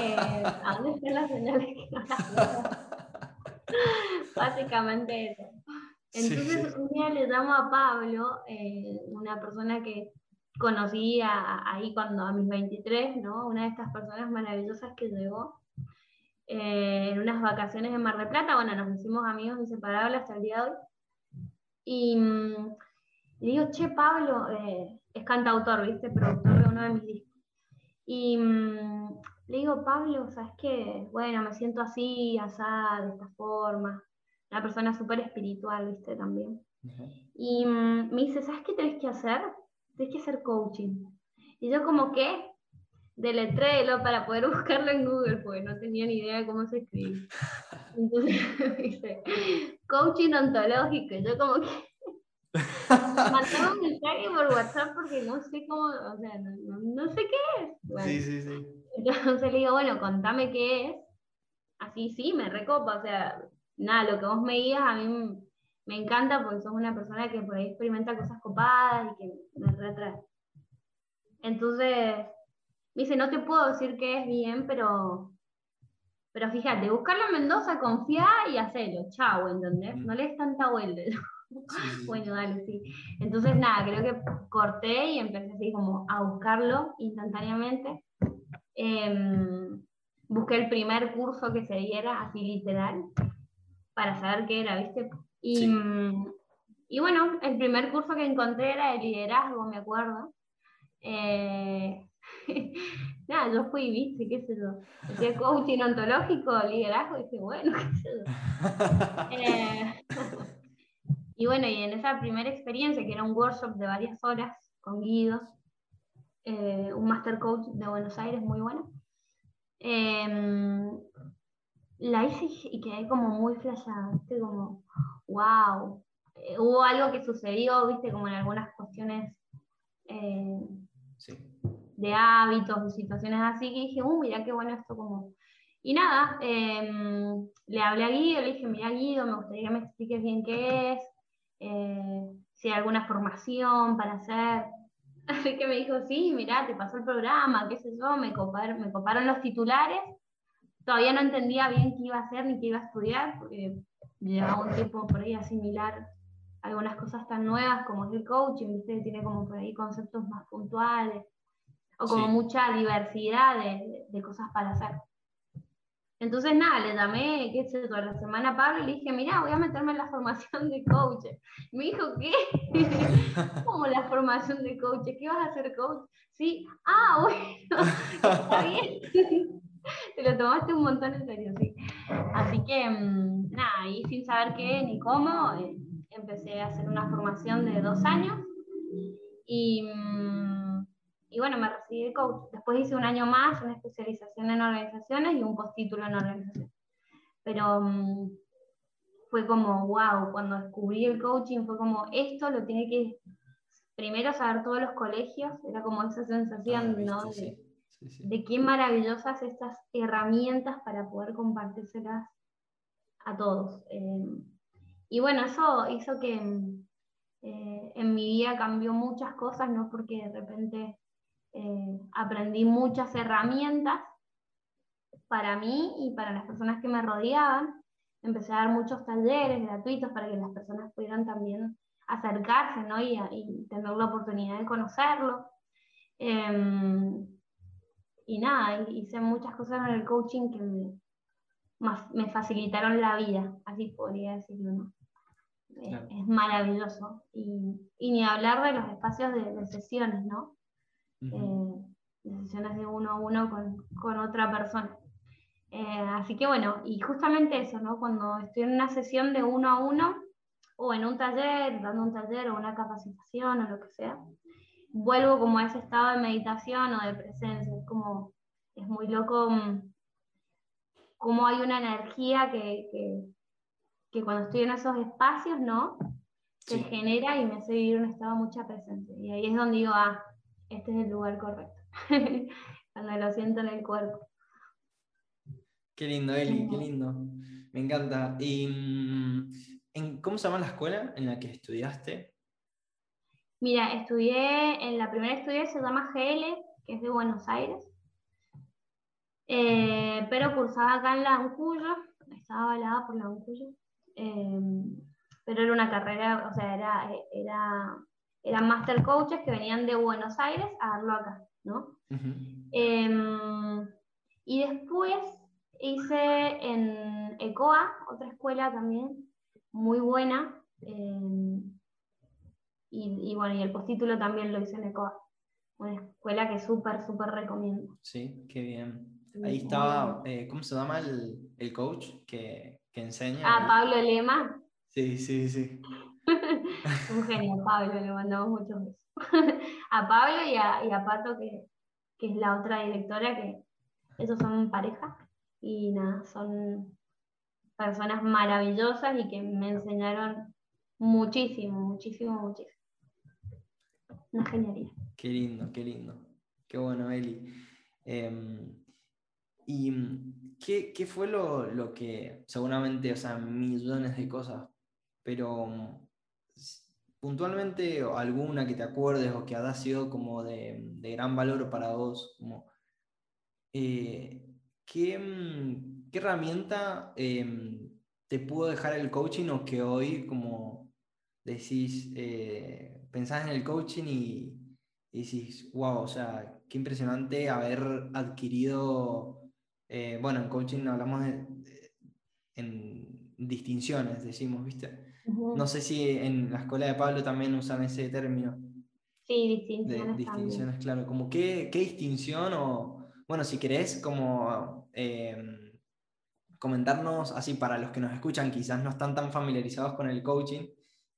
Eh, ¿A dónde están las señales *laughs* que no Básicamente eso. Entonces un día le llamo a Pablo, eh, una persona que conocí ahí cuando a mis 23, ¿no? Una de estas personas maravillosas que llegó eh, en unas vacaciones en Mar del Plata. Bueno, nos hicimos amigos inseparables hasta el día de hoy. Y mm, le digo, che, Pablo, eh, es cantautor, ¿viste? Productor de uno de mis discos. Y mm, le digo, Pablo, ¿sabes qué? Bueno, me siento así, asada, de esta forma. Una persona súper espiritual, ¿viste? También. Y mm, me dice, ¿sabes qué tenés que hacer? tienes que hacer coaching. Y yo como que deletréelo para poder *laughs* buscarlo en Google, porque no tenía ni idea de cómo se escribe. *laughs* Entonces *laughs* dice, coaching ontológico. Y yo como que, mandaba un mensaje por WhatsApp porque no sé cómo, o sea, no, sé qué es. sí, sí, sí. Entonces le digo, bueno, contame qué es. Así sí, me recopa, o sea, nada, lo que vos me digas a mí me encanta porque sos una persona que por ahí experimenta cosas copadas y que me retrae. Entonces, me dice, no te puedo decir que es bien, pero, pero fíjate, buscarlo en Mendoza, confía y hacelo, chao, ¿entendés? No le des tanta vuelta. Bueno, dale, sí. Entonces, nada, creo que corté y empecé así como a buscarlo instantáneamente. Em, busqué el primer curso que se diera, así literal, para saber qué era, ¿viste? Y, y bueno, el primer curso que encontré era de liderazgo, me acuerdo. Eh, *laughs* nada, yo fui, viste, qué sé yo. Hacía coaching ontológico, liderazgo, y dije, bueno, qué sé yo. *laughs* Eh, *laughs* y bueno, y en esa primera experiencia, que era un workshop de varias horas con guidos, eh, un master coach de Buenos Aires muy bueno, em, la hice y quedé como muy flashada, viste, como, wow. hubo algo que sucedió, viste, como en algunas cuestiones de hábitos, de situaciones así, que dije, uh, mira qué bueno esto como... Y nada, em, le hablé a Guido, le dije, mira Guido, me gustaría que me expliques bien qué es, eh, si hay alguna formación para hacer. *laughs* Así que me dijo, sí, mira, te pasó el programa, qué sé yo, me coparon, me coparon los titulares. Todavía no entendía bien qué iba a hacer ni qué iba a estudiar, porque llevaba un tiempo por ahí asimilar algunas cosas tan nuevas como es el coaching, ¿viste? tiene como por ahí conceptos más puntuales o como mucha diversidad de, cosas para hacer. Entonces, nada, le llamé, qué sé toda la semana a Pablo y le dije, mira, voy a meterme en la formación de coach. Me dijo, ¿qué? *laughs* ¿Cómo la formación de coach? ¿Qué vas a hacer coach? Sí, ah, bueno, *laughs* está bien. *laughs* Te lo tomaste un montón en serio, sí. Así que, mm, nada, y sin saber qué ni cómo, eh, empecé a hacer una formación de dos años. Y mm, y bueno, me recibí de coach. Después hice un año más, una especialización en organizaciones y un postítulo en organización. Pero mm, fue como, wow, cuando descubrí el coaching fue como, esto lo tiene que primero saber todos los colegios, era como esa sensación, ah, ¿no? de, qué maravillosas estas herramientas para poder compartírselas a todos. Eh, y bueno, eso hizo que eh, en mi vida cambió muchas cosas, ¿no? Porque de repente eh, aprendí muchas herramientas para mí y para las personas que me rodeaban. Empecé a dar muchos talleres gratuitos para que las personas pudieran también acercarse ¿no? y, tener la oportunidad de conocerlo. Em, y nada, hice muchas cosas en el coaching que me, me facilitaron la vida, así podría decirlo. Es, maravilloso. Y, y, ni hablar de los espacios de, de sesiones, ¿no? Eh, decisiones de uno a uno con, otra persona. Eh, así que bueno, y justamente eso, ¿no? Cuando estoy en una sesión de uno a uno, o en un taller, dando un taller o una capacitación o lo que sea, vuelvo como a ese estado de meditación o de presencia. Es como, es muy loco mm, como hay una energía que, que, cuando estoy en esos espacios, ¿no? Se genera y me hace vivir un estado de mucha presencia. Y ahí es donde digo, ah, este es el lugar correcto, *laughs* cuando lo siento en el cuerpo. Qué lindo, Eli, qué lindo. Me encanta. ¿Y mm, en, cómo se llama la escuela en la que estudiaste? Mira, estudié, en la primera estudié se llama GL, que es de Buenos Aires, eh, pero cursaba acá en la Uncuyo, estaba avalada por la Uncuyo, eh, pero era una carrera, o sea, era, era eran master coaches que venían de Buenos Aires a darlo acá, ¿no? Em, y después hice en ECOA, otra escuela también muy buena, em, y, bueno, y el postítulo también lo hice en ECOA, una escuela que súper, súper recomiendo. Sí, qué bien. Ahí estaba, eh, ¿cómo se llama el, coach que, que enseña? Ah, Pablo Lema. Sí, sí, sí. *laughs* Un genio, Pablo, le mandamos muchos besos. *laughs* a Pablo y a, Pato, que, es la otra directora, que esos son pareja. Y nada, son personas maravillosas y que me enseñaron muchísimo, muchísimo, muchísimo. una genialidad. Qué lindo, qué lindo. Qué bueno, Eli. Em, ¿Y qué, qué fue lo, lo, que, seguramente, o sea, millones de cosas, pero puntualmente alguna que te acuerdes o que haya sido como de, de gran valor para vos, eh, ¿qué, ¿qué, herramienta em, te pudo dejar el coaching o que hoy como decís, eh, pensás en el coaching y, decís, wow, o sea, qué impresionante haber adquirido, eh, bueno, en coaching hablamos en distinciones, decimos, ¿viste? No sé si en la escuela de Pablo también usan ese término. Sí, distinciones. distinciones, claro. Como qué, qué, distinción o, bueno, si querés, como em, comentarnos, así para los que nos escuchan, quizás no están tan familiarizados con el coaching,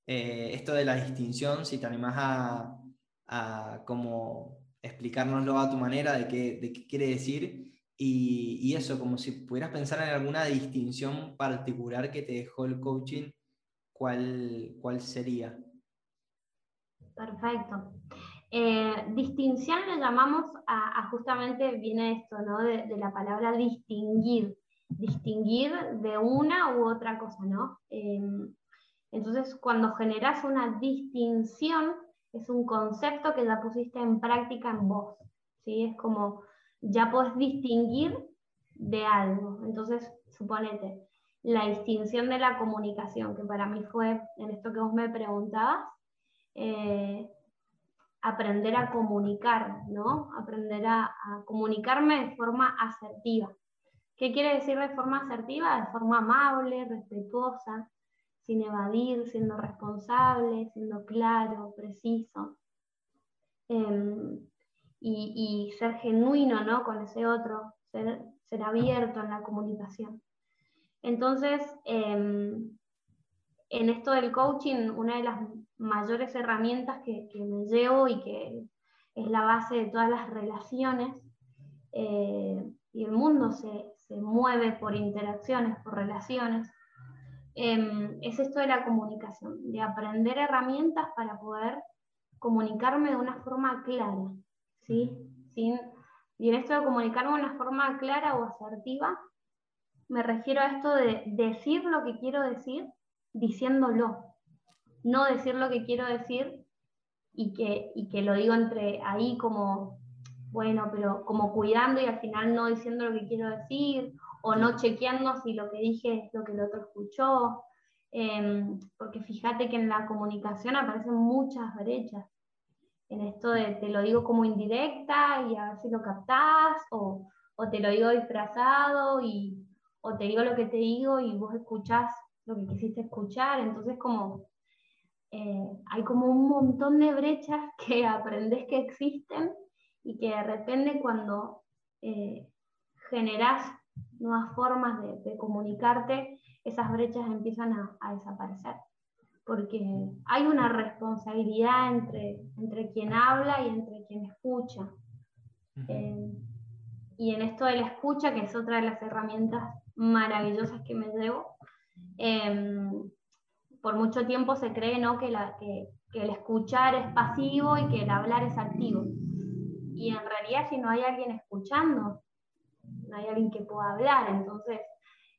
eh, esto de la distinción, si te animás a, a como explicárnoslo a tu manera de qué, de qué quiere decir y, y, eso, como si pudieras pensar en alguna distinción particular que te dejó el coaching, ¿cuál, cuál sería? Perfecto. Eh, distinción le llamamos a, justamente, viene esto, ¿no? De, la palabra distinguir, distinguir de una u otra cosa, ¿no? Eh, entonces, cuando generas una distinción, es un concepto que ya pusiste en práctica en vos, ¿sí? Es como, ya puedes distinguir de algo. Entonces, suponete, la distinción de la comunicación, que para mí fue, en esto que vos me preguntabas, eh, aprender a comunicar, ¿no? Aprender a, comunicarme de forma asertiva. ¿Qué quiere decir de forma asertiva? De forma amable, respetuosa, sin evadir, siendo responsable, siendo claro, preciso. Em, y, ser genuino ¿no? con ese otro, ser abierto en la comunicación. Entonces, em, en esto del coaching, una de las mayores herramientas que, me llevo y que es la base de todas las relaciones, eh, y el mundo se, se, mueve por interacciones, por relaciones, Em, es esto de la comunicación, de aprender herramientas para poder comunicarme de una forma clara, ¿sí? Sin, y en esto de comunicarme de una forma clara o asertiva, me refiero a esto de decir lo que quiero decir diciéndolo, no decir lo que quiero decir y que, y que lo digo entre ahí como, bueno, pero como cuidando y al final no diciendo lo que quiero decir, o no chequeando si lo que dije es lo que el otro escuchó, em, porque fíjate que en la comunicación aparecen muchas brechas. En esto de te lo digo como indirecta y a ver si lo captás, o, o te lo digo disfrazado, y, o te digo lo que te digo y vos escuchás lo que quisiste escuchar. Entonces, como eh, hay como un montón de brechas *laughs* que aprendes que existen y que de repente cuando eh, generás nuevas formas de, comunicarte, esas brechas empiezan a, desaparecer. Porque hay una responsabilidad entre, entre quien habla y entre quien escucha. Eh, y en esto de la escucha, que es otra de las herramientas maravillosas que me llevo, em, por mucho tiempo se cree ¿no? que, el escuchar es pasivo y que el hablar es activo. Y en realidad si no hay alguien escuchando, no hay alguien que pueda hablar. Entonces,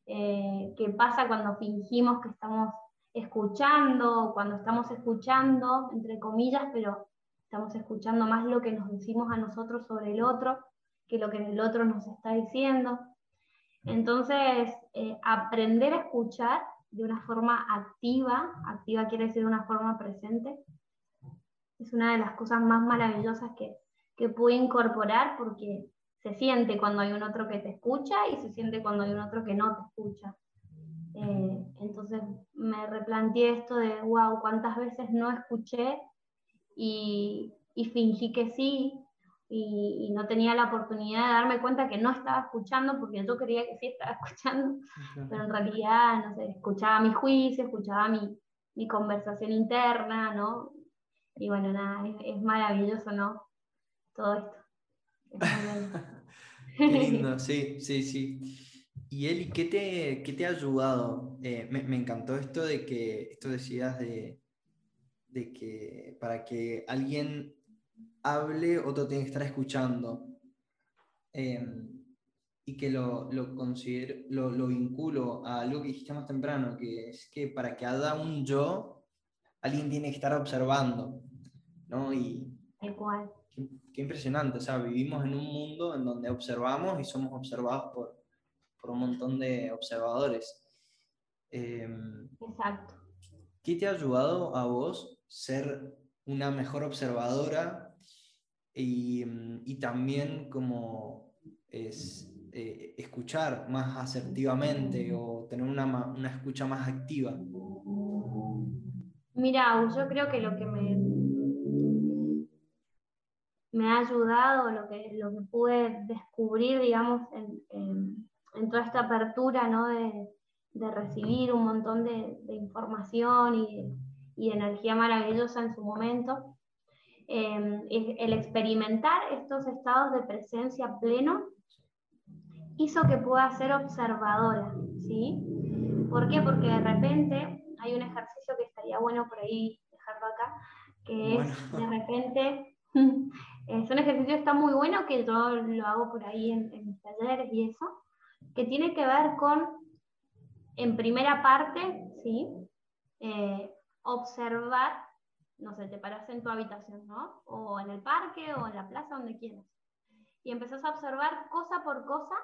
eh, ¿qué pasa cuando fingimos que estamos escuchando, cuando estamos escuchando, entre comillas, pero estamos escuchando más lo que nos decimos a nosotros sobre el otro que lo que el otro nos está diciendo? Entonces, eh, aprender a escuchar de una forma activa, activa quiere decir de una forma presente, es una de las cosas más maravillosas que, que pude incorporar porque se siente cuando hay un otro que te escucha y se siente cuando hay un otro que no te escucha. Eh, entonces me replanteé esto de, wow, cuántas veces no escuché y, y fingí que sí y, no tenía la oportunidad de darme cuenta que no estaba escuchando porque yo quería que sí estaba *laughs* escuchando, pero en realidad, no sé, escuchaba mi juicio, escuchaba mi, mi conversación interna, ¿no? Y bueno, nada, es, es maravilloso, ¿no? Todo esto. *laughs* Qué lindo, *laughs* sí, sí, sí. Y Eli, ¿qué te, qué te ha ayudado? Eh, me, me, encantó esto de que, esto decías de, de que para que alguien hable, otro tiene que estar escuchando. Em, y que lo, lo, considero, lo, lo, vinculo a algo que dijiste más temprano, que es que para que haya un yo, alguien tiene que estar observando, ¿no? Y Igual. Qué, qué, impresionante, o sea, vivimos en un mundo en donde observamos y somos observados por, por un montón de observadores. Eh, Exacto. ¿Qué te ha ayudado a vos ser una mejor observadora y, y también como es, eh, escuchar más asertivamente o tener una, una, escucha más activa? Mira, yo creo que lo que me, me ha ayudado, lo que, lo que pude descubrir, digamos, en, en, toda esta apertura, ¿no? De, de recibir un montón de, de información y, y, energía maravillosa en su momento, eh, el experimentar estos estados de presencia pleno hizo que pueda ser observadora, ¿sí? ¿Por qué? Porque de repente hay un ejercicio que estaría bueno por ahí dejarlo acá, que bueno. es de repente, *laughs* es un ejercicio que está muy bueno, que yo lo hago por ahí en, en mis talleres y eso, que tiene que ver con, en primera parte, ¿sí? Eh, observar, no sé, te paras en tu habitación, ¿no? O en el parque o en la plaza, donde quieras. Y empezás a observar cosa por cosa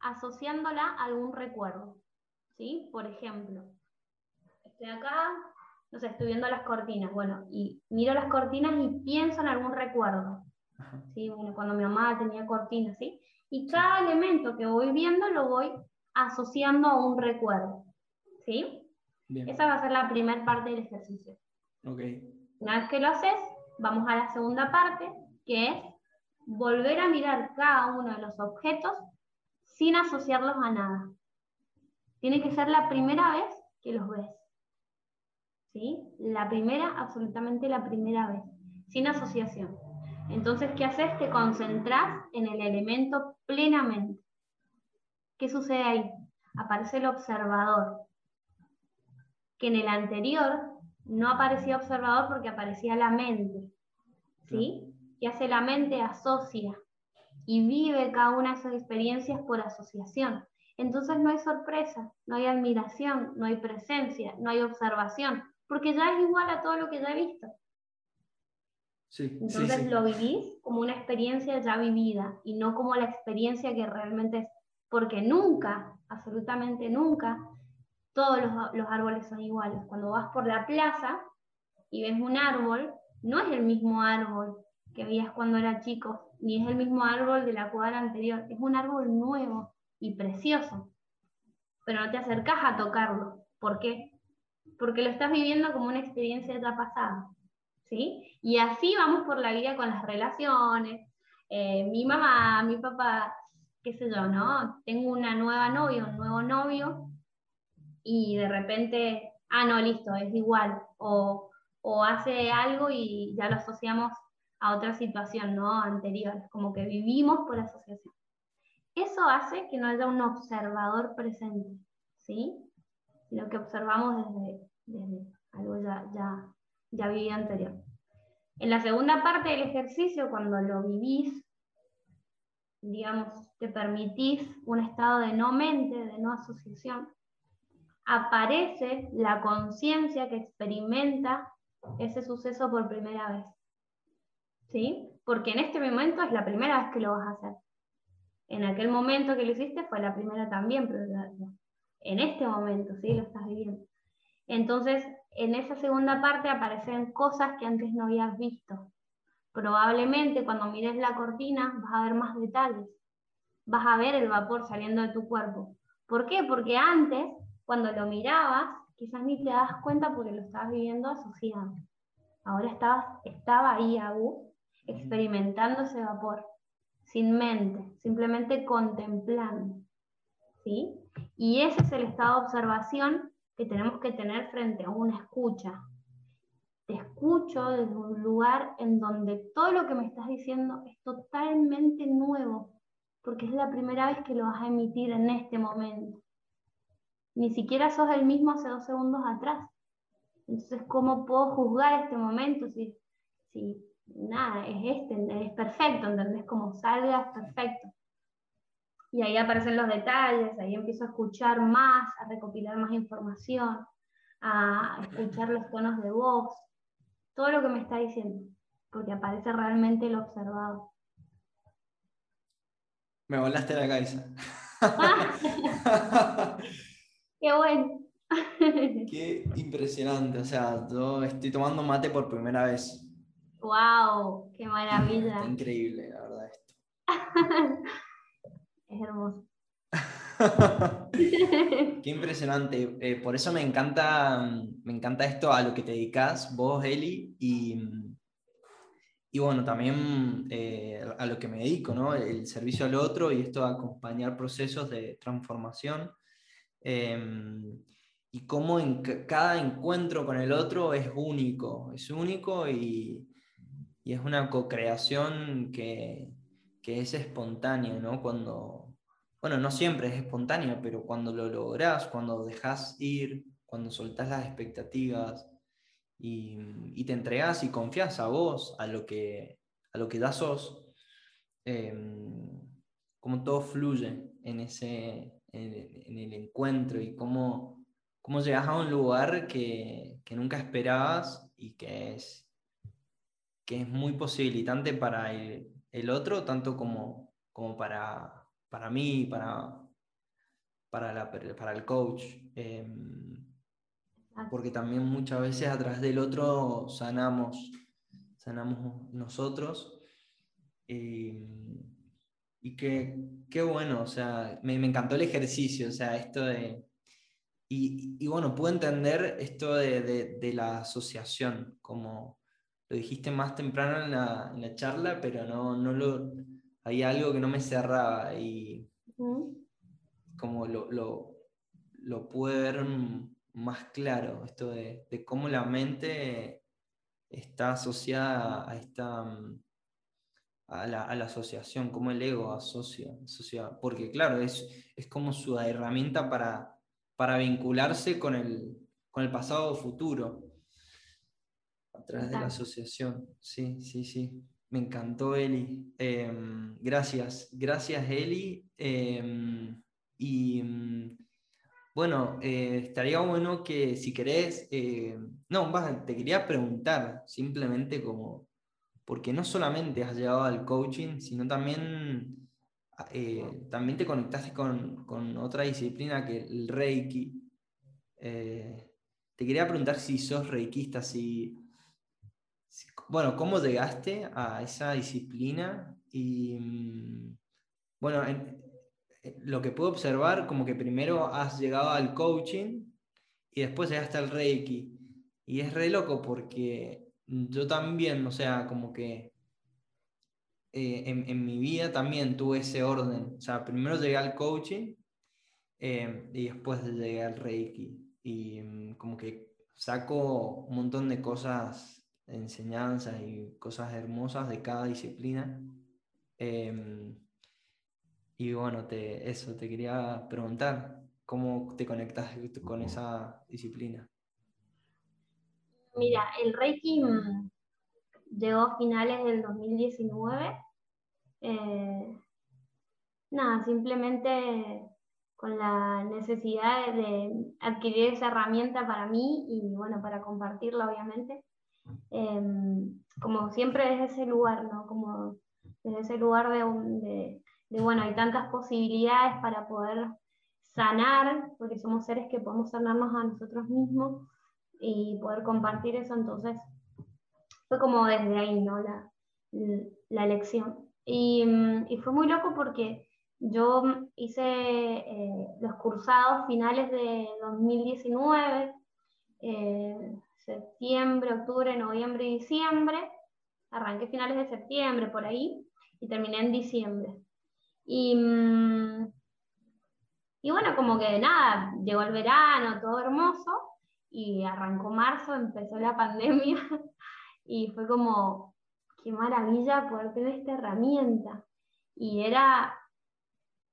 asociándola a algún recuerdo. ¿sí? Por ejemplo, estoy acá, no sé, estoy viendo las cortinas, bueno, y miro las cortinas y pienso en algún recuerdo. ¿sí? Bueno, cuando mi mamá tenía cortinas, ¿sí? Y cada elemento que voy viendo lo voy asociando a un recuerdo. ¿Sí? Bien. Esa va a ser la primera parte del ejercicio. Okay. Una vez que lo haces, vamos a la segunda parte, que es volver a mirar cada uno de los objetos sin asociarlos a nada. Tiene que ser la primera vez que los ves. ¿Sí? La primera, absolutamente la primera vez, sin asociación. Entonces, ¿qué haces? Te concentras en el elemento plenamente. ¿Qué sucede ahí? Aparece el observador, que en el anterior no aparecía observador porque aparecía la mente. ¿Sí? ¿Qué hace la mente? Asocia y vive cada una de esas experiencias por asociación. Entonces no hay sorpresa, no hay admiración, no hay presencia, no hay observación, porque ya es igual a todo lo que ya he visto. Sí, Entonces sí, sí. lo vivís como una experiencia ya vivida y no como la experiencia que realmente es, porque nunca, absolutamente nunca, todos los, los árboles son iguales. Cuando vas por la plaza y ves un árbol, no es el mismo árbol que veías cuando era chico, ni es el mismo árbol de la cuadra anterior, es un árbol nuevo y precioso, pero no te acercas a tocarlo. ¿Por qué? Porque lo estás viviendo como una experiencia ya pasada. ¿sí? Y así vamos por la vida con las relaciones. Eh, mi mamá, mi papá, qué sé yo, ¿no? Tengo una nueva novia, un nuevo novio, y de repente, ah, no, listo, es igual. O, o hace algo y ya lo asociamos a otra situación ¿no? anterior, como que vivimos por asociación. Eso hace que no haya un observador presente, ¿sí? Sino que observamos desde, desde algo ya, ya, ya vivido anterior. En la segunda parte del ejercicio, cuando lo vivís, digamos, te permitís un estado de no mente, de no asociación, aparece la conciencia que experimenta ese suceso por primera vez. ¿sí? Porque en este momento es la primera vez que lo vas a hacer. En aquel momento que lo hiciste fue la primera también, pero en este momento, ¿sí? Lo estás viviendo. Entonces, en esa segunda parte aparecen cosas que antes no habías visto. Probablemente cuando mires la cortina vas a ver más detalles. Vas a ver el vapor saliendo de tu cuerpo. ¿Por qué? Porque antes, cuando lo mirabas, quizás ni te das cuenta porque lo estabas viviendo asociado. Ahora estabas, estaba ahí aún experimentando ese vapor, sin mente, simplemente contemplando. ¿sí? Y ese es el estado de observación que tenemos que tener frente a una escucha. Te escucho desde un lugar en donde todo lo que me estás diciendo es totalmente nuevo, porque es la primera vez que lo vas a emitir en este momento. Ni siquiera sos el mismo hace dos segundos atrás. Entonces, ¿cómo puedo juzgar este momento si, si nada, es este, es perfecto, ¿entendés? Como salgas, perfecto. Y ahí aparecen los detalles, ahí empiezo a escuchar más, a recopilar más información, a escuchar los tonos de voz, todo lo que me está diciendo, porque aparece realmente lo observado. Me volaste la cabeza. *laughs* *laughs* Qué bueno. *laughs* Qué impresionante. O sea, yo estoy tomando mate por primera vez. ¡Wow! ¡Qué maravilla! increíble, la verdad, esto. *laughs* es hermoso. *laughs* Qué impresionante. Eh, por eso me encanta, me encanta esto a lo que te dedicas, vos, Eli, y, y bueno, también eh, a lo que me dedico, ¿no? El servicio al otro y esto a acompañar procesos de transformación. Em, y cómo en cada encuentro con el otro es único, es único y, y es una co-creación que, que, es espontánea, ¿no? Cuando, bueno, no siempre es espontánea, pero cuando lo logras, cuando dejas ir, cuando soltás las expectativas y, y, te entregas y confías a vos, a lo que, a lo que das sos, em, como todo fluye en, ese, en, en el encuentro y cómo cómo llegas a un lugar que, nunca esperabas y que es, que es muy posibilitante para el, otro, tanto como, como para, para mí, para, para, para el coach. Em, porque también muchas veces a través del otro sanamos, sanamos nosotros. Em, y qué, bueno, o sea, me, me, encantó el ejercicio, o sea, esto de, y, bueno, puedo entender esto de, la asociación, como lo dijiste más temprano en la, charla, pero no, no lo, hay algo que no me cerraba y como lo, lo, pude ver más claro, esto de, cómo la mente está asociada a esta... A la, asociación, cómo el ego asocia, asocia, porque claro, es, es como su herramienta para, para vincularse con el, con el pasado o futuro a través de la asociación. Sí, sí, sí. Me encantó, Eli. Em, gracias, gracias, Eli. Em, y mm, bueno, eh, estaría bueno que si querés, eh, no, te quería preguntar simplemente como, porque no solamente has llegado al coaching, sino también eh, también te conectaste con, con, otra disciplina que el Reiki. Eh, te quería preguntar si sos reikista, si, bueno, ¿cómo llegaste a esa disciplina? Y mm, bueno, lo que puedo observar, como que primero has llegado al coaching y después llegaste al Reiki. Y es re loco porque yo también, o sea, como que eh, en, mi vida también tuve ese orden. O sea, primero llegué al coaching eh, y después llegué al Reiki. Y mm, como que saco un montón de cosas, enseñanzas y cosas hermosas de cada disciplina. Em, y bueno, te, eso, te quería preguntar, ¿cómo te conectas con esa disciplina? Mira, el Reiki llegó a finales del 2019. Eh, nada, simplemente con la necesidad de adquirir esa herramienta para mí y bueno, para compartirla obviamente. Em, como siempre desde ese lugar, ¿no? Como desde ese lugar de, de, bueno, hay tantas posibilidades para poder sanar, porque somos seres que podemos sanarnos a nosotros mismos y poder compartir eso, entonces fue como desde ahí, ¿no? La, la elección. Y, y, fue muy loco porque yo hice eh, los cursados finales de 2019, eh, septiembre, octubre, noviembre y diciembre. Arranqué finales de septiembre por ahí y terminé en diciembre. Y, y bueno, como que nada, llegó el verano, todo hermoso, y arrancó marzo, empezó la pandemia *laughs* y fue como, qué maravilla poder tener esta herramienta. Y era,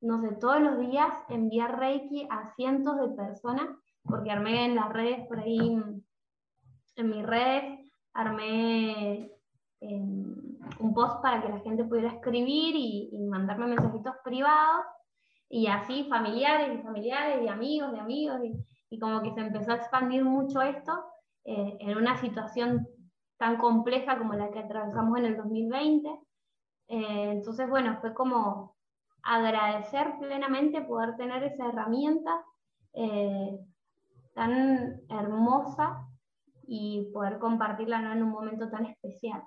no sé, todos los días enviar Reiki a cientos de personas, porque armé en las redes por ahí, en mis redes, armé un post para que la gente pudiera escribir y, mandarme mensajitos privados y así familiares y familiares y amigos de amigos y, como que se empezó a expandir mucho esto eh, en una situación tan compleja como la que atravesamos en el 2020. Eh, entonces, bueno, fue como agradecer plenamente poder tener esa herramienta eh, tan hermosa y poder compartirla ¿no? en un momento tan especial.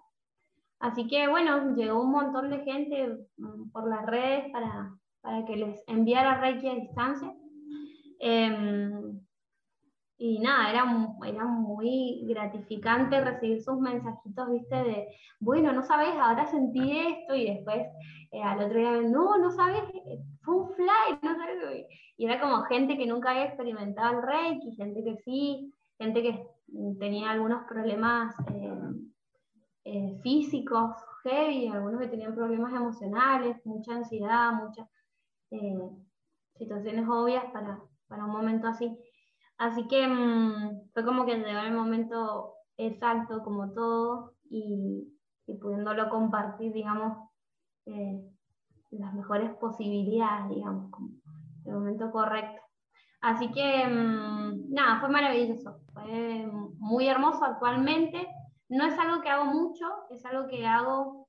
Así que bueno, llegó un montón de gente mm, por las redes para, para que les enviara Reiki a distancia. Em, y nada, era, era muy gratificante recibir sus mensajitos, viste, de, bueno, no sabes, ahora sentí esto y después eh, al otro día, no, no sabes, fue un fly, no sabes. Y era como gente que nunca había experimentado el Reiki, gente que sí, gente que tenía algunos problemas eh, eh, físicos heavy, algunos que tenían problemas emocionales, mucha ansiedad, muchas eh, situaciones obvias para, para, un momento así. Así que mm, fue como que llegó el momento exacto, como todo, y, pudiéndolo compartir, digamos, las mejores posibilidades, digamos, como el momento correcto. Así que, mm, nada, fue maravilloso, fue muy hermoso actualmente. No es algo que hago mucho, es algo que hago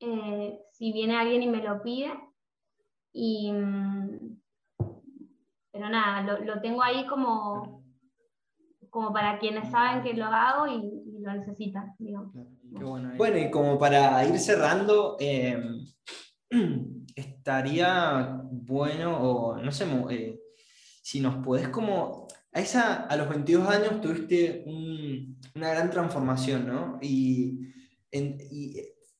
eh, si viene alguien y me lo pide. Y, mm, pero nada, lo, tengo ahí como, como para quienes saben que lo hago y, lo necesitan. Digamos. Bueno, y como para ir cerrando, em, *clears throat* estaría bueno, o no sé, eh, si nos podés como... A, esa, a los 22 años tuviste una gran transformación, ¿no? Y,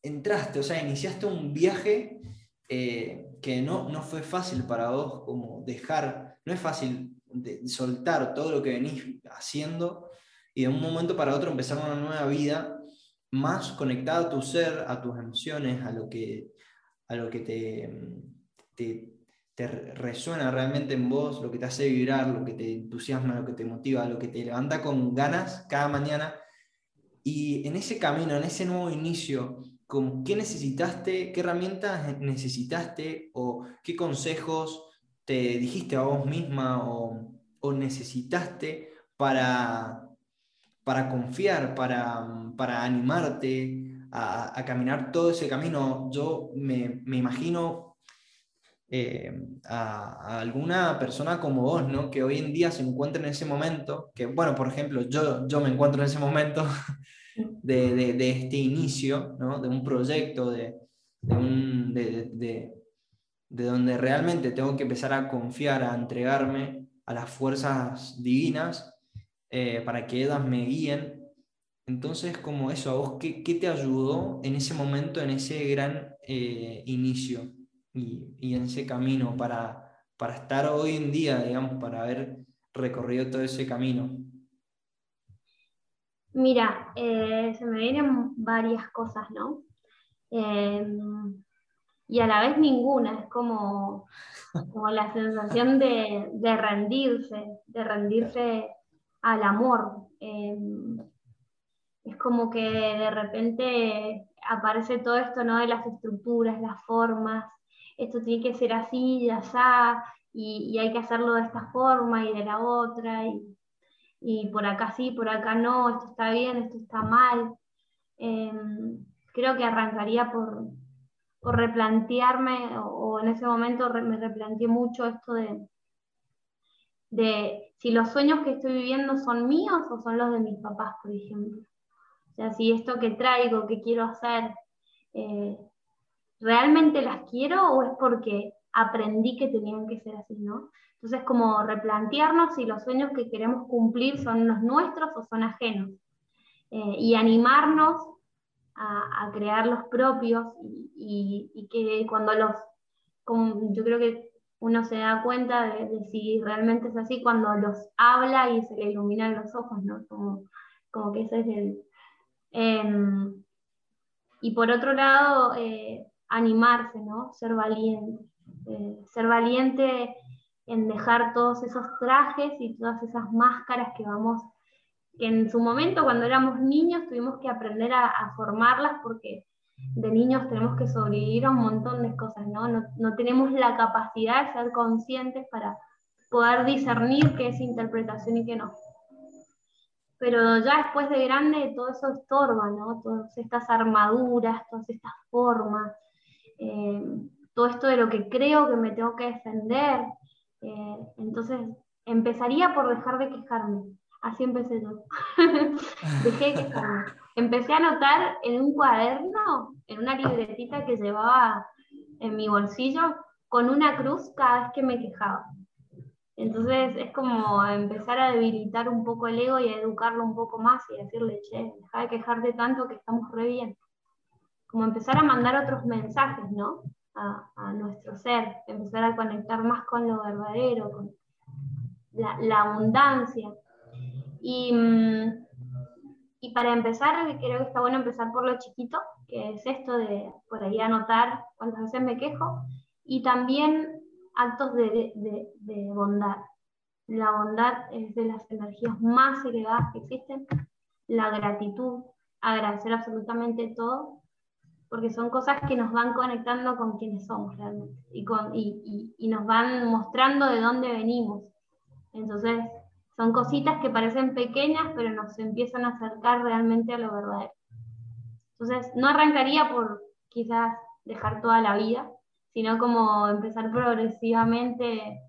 entraste, o sea, iniciaste un viaje eh, que no, no fue fácil para vos, como dejar, no es fácil de soltar todo lo que venís haciendo y de un momento para otro empezar una nueva vida más conectada a tu ser, a tus emociones, a lo que, a lo que te, te, resuena realmente en vos, lo que te hace vibrar, lo que te entusiasma, lo que te motiva, lo que te levanta con ganas cada mañana. Y en ese camino, en ese nuevo inicio, ¿qué necesitaste, qué herramientas necesitaste o qué consejos te dijiste a vos misma o, necesitaste para, para confiar, para, para animarte a, caminar todo ese camino? Yo me, me imagino eh, a, alguna persona como vos, ¿no? Que hoy en día se encuentra en ese momento, que bueno, por ejemplo, yo, yo me encuentro en ese momento *laughs* de, de, este inicio, ¿no? De un proyecto, de, de, de donde realmente tengo que empezar a confiar, a entregarme a las fuerzas divinas eh, para que ellas me guíen. Entonces, como eso, ¿a vos qué, qué te ayudó en ese momento, en ese gran eh, inicio? y, en ese camino para, para estar hoy en día, digamos, para haber recorrido todo ese camino? Mira, eh, se me vienen varias cosas, ¿no? Y a la vez ninguna, es como, como la sensación de, de, rendirse, de rendirse al amor. Em, es como que de repente aparece todo esto, ¿no? De las estructuras, las formas, esto tiene que ser así, y allá, y, hay que hacerlo de esta forma y de la otra, y, por acá sí, por acá no, esto está bien, esto está mal. Em, creo que arrancaría por, replantearme, o, en ese momento me replanteé mucho esto de, de si los sueños que estoy viviendo son míos o son los de mis papás, por ejemplo. O sea, si esto que traigo, que quiero hacer, eh, ¿realmente las quiero o es porque aprendí que tenían que ser así, ¿no? Entonces, como replantearnos si los sueños que queremos cumplir son los nuestros o son ajenos. Eh, y animarnos a, crear los propios y, que cuando los, como yo creo que uno se da cuenta de, si realmente es así cuando los habla y se le iluminan los ojos, ¿no? Como, como que ese es el... Em, y por otro lado, eh, animarse, ¿no? Ser valiente. Eh, ser valiente en dejar todos esos trajes y todas esas máscaras que vamos que en su momento cuando éramos niños tuvimos que aprender a, formarlas porque de niños tenemos que sobrevivir a un montón de cosas, ¿no? ¿no? ¿no? tenemos la capacidad de ser conscientes para poder discernir qué es interpretación y qué no. Pero ya después de grande todo eso estorba, ¿no? Todas estas armaduras, todas estas formas, eh, todo esto de lo que creo que me tengo que defender. Eh, entonces, empezaría por dejar de quejarme. Así empecé yo. *laughs* Dejé de quejarme. Empecé a anotar en un cuaderno, en una libretita que llevaba en mi bolsillo, con una cruz cada vez que me quejaba. Entonces es como empezar a debilitar un poco el ego y a educarlo un poco más y decirle, che, deja de quejarte tanto que estamos re bien. Como empezar a mandar otros mensajes, ¿no? A, a nuestro ser, empezar a conectar más con lo verdadero, con la, la abundancia. Y, mm, y para empezar, creo que está bueno empezar por lo chiquito, que es esto de por ahí anotar cuántas veces me quejo, y también actos de, bondad. La bondad es de las energías más elevadas que existen. La gratitud, agradecer absolutamente todo, porque son cosas que nos van conectando con quienes somos realmente y, con, y, y, nos van mostrando de dónde venimos. Entonces, son cositas que parecen pequeñas, pero nos empiezan a acercar realmente a lo verdadero. Entonces, no arrancaría por quizás dejar toda la vida, sino como empezar progresivamente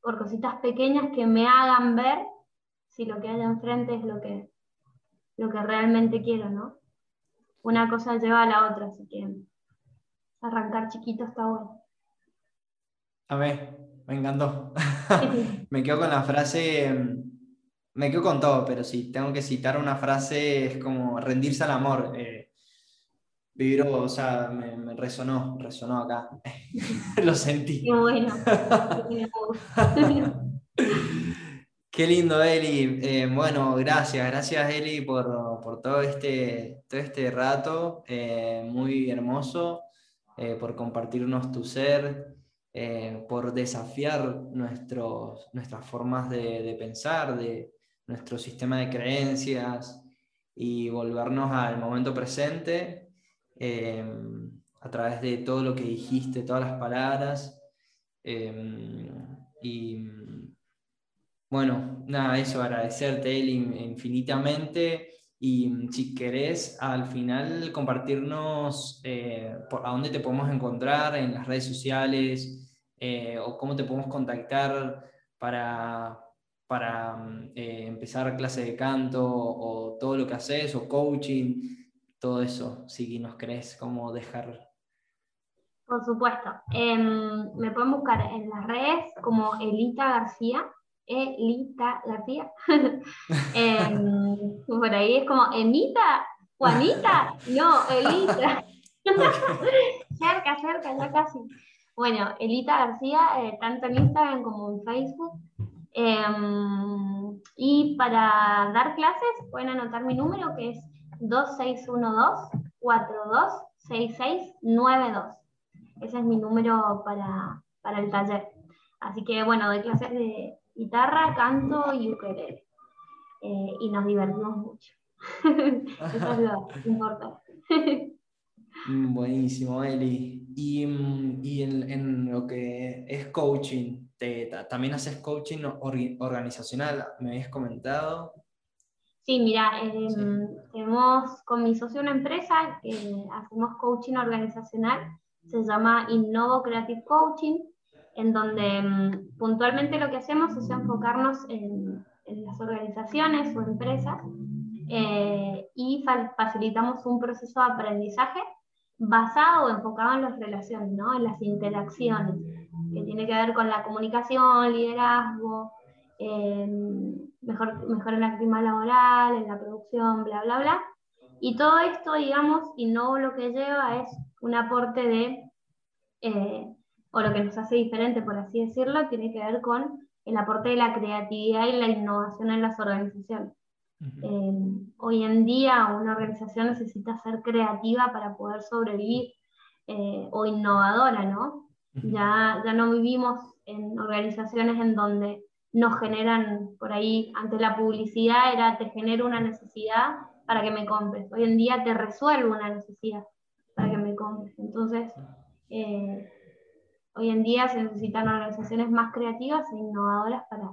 por cositas pequeñas que me hagan ver si lo que hay enfrente es lo que, lo que realmente quiero, ¿no? Una cosa lleva a la otra, así que arrancar chiquito está bueno. A ver, me encantó. *laughs* me quedo con la frase, me quedo con todo, pero si tengo que citar una frase es como rendirse al amor. Eh, o sea, me, resonó, resonó acá. *laughs* Lo sentí. Qué bueno. *laughs* Qué lindo, Eli. Eh, bueno, gracias, gracias, Eli, por, todo, este, todo este rato. Eh, muy hermoso, eh, por compartirnos tu ser, por desafiar nuestros, nuestras formas de, de pensar, de nuestro sistema de creencias y volvernos al momento presente Em, a través de todo lo que dijiste, todas las palabras. Em, y bueno, nada, eso, agradecerte, Eli, infinitamente. Y si querés, al final compartirnos eh, a dónde te podemos encontrar en las redes sociales eh, o cómo te podemos contactar para, para eh, empezar clase de canto o todo lo que haces o coaching todo eso, si nos querés como dejar. Por supuesto. Em, me pueden buscar en las redes como Elita García, Elita García. *laughs* Em, por ahí es como Emita, Juanita, no, Elita. *laughs* *laughs* cerca, cerca, ya casi. Bueno, Elita García, eh, tanto en Instagram como en Facebook. Em, y para dar clases pueden anotar mi número que es 2612-426692. Ese es mi número para, el taller. Así que bueno, doy clases de guitarra, canto y ukelele. Eh, y nos divertimos mucho. *laughs* Eso es lo importante. *laughs* Mm, buenísimo, Eli. Y, mm, en, lo que es coaching, ¿también haces coaching organizacional? Me habías comentado. Sí, mira, em, tenemos con mi socio una empresa que hacemos coaching organizacional, se llama Innovo Creative Coaching, en donde em, puntualmente lo que hacemos es enfocarnos en, las organizaciones o empresas eh, y facilitamos un proceso de aprendizaje basado o enfocado en las relaciones, ¿no? en las interacciones, que tiene que ver con la comunicación, liderazgo, mejor, mejor en la clima laboral, en la producción, bla, bla, bla. Y todo esto, digamos, y no lo que lleva es un aporte de, eh, o lo que nos hace diferente, por así decirlo, tiene que ver con el aporte de la creatividad y la innovación en las organizaciones. Eh, hoy en día una organización necesita ser creativa para poder sobrevivir eh, o innovadora, ¿no? ya, ya no vivimos en organizaciones en donde nos generan por ahí, ante la publicidad era te genero una necesidad para que me compres. Hoy en día te resuelvo una necesidad para que me compres. Entonces, eh, hoy en día se necesitan organizaciones más creativas e innovadoras para,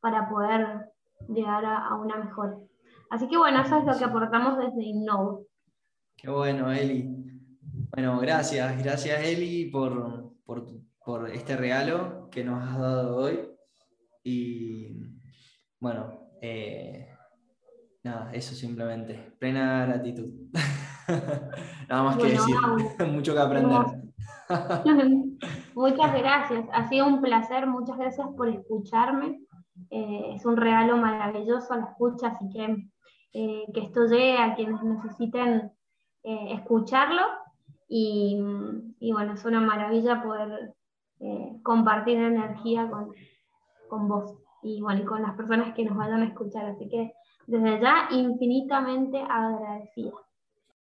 para poder llegar a, una mejor. Así que bueno, eso es lo que aportamos desde Innovo. Qué bueno, Eli. Bueno, gracias, gracias Eli por, por este regalo que nos has dado hoy. Y bueno, eh, nada, eso simplemente. Plena gratitud. *laughs* nada más que decir. *laughs* Mucho que aprender. *laughs* muchas gracias. Ha sido un placer. Muchas gracias por escucharme. Eh, es un regalo maravilloso la escucha, así que eh, que esto llegue a quienes necesiten escucharlo. Y, y, bueno, es una maravilla poder compartir energía con, con vos y bueno, y con las personas que nos vayan a escuchar. Así que desde ya infinitamente agradecida.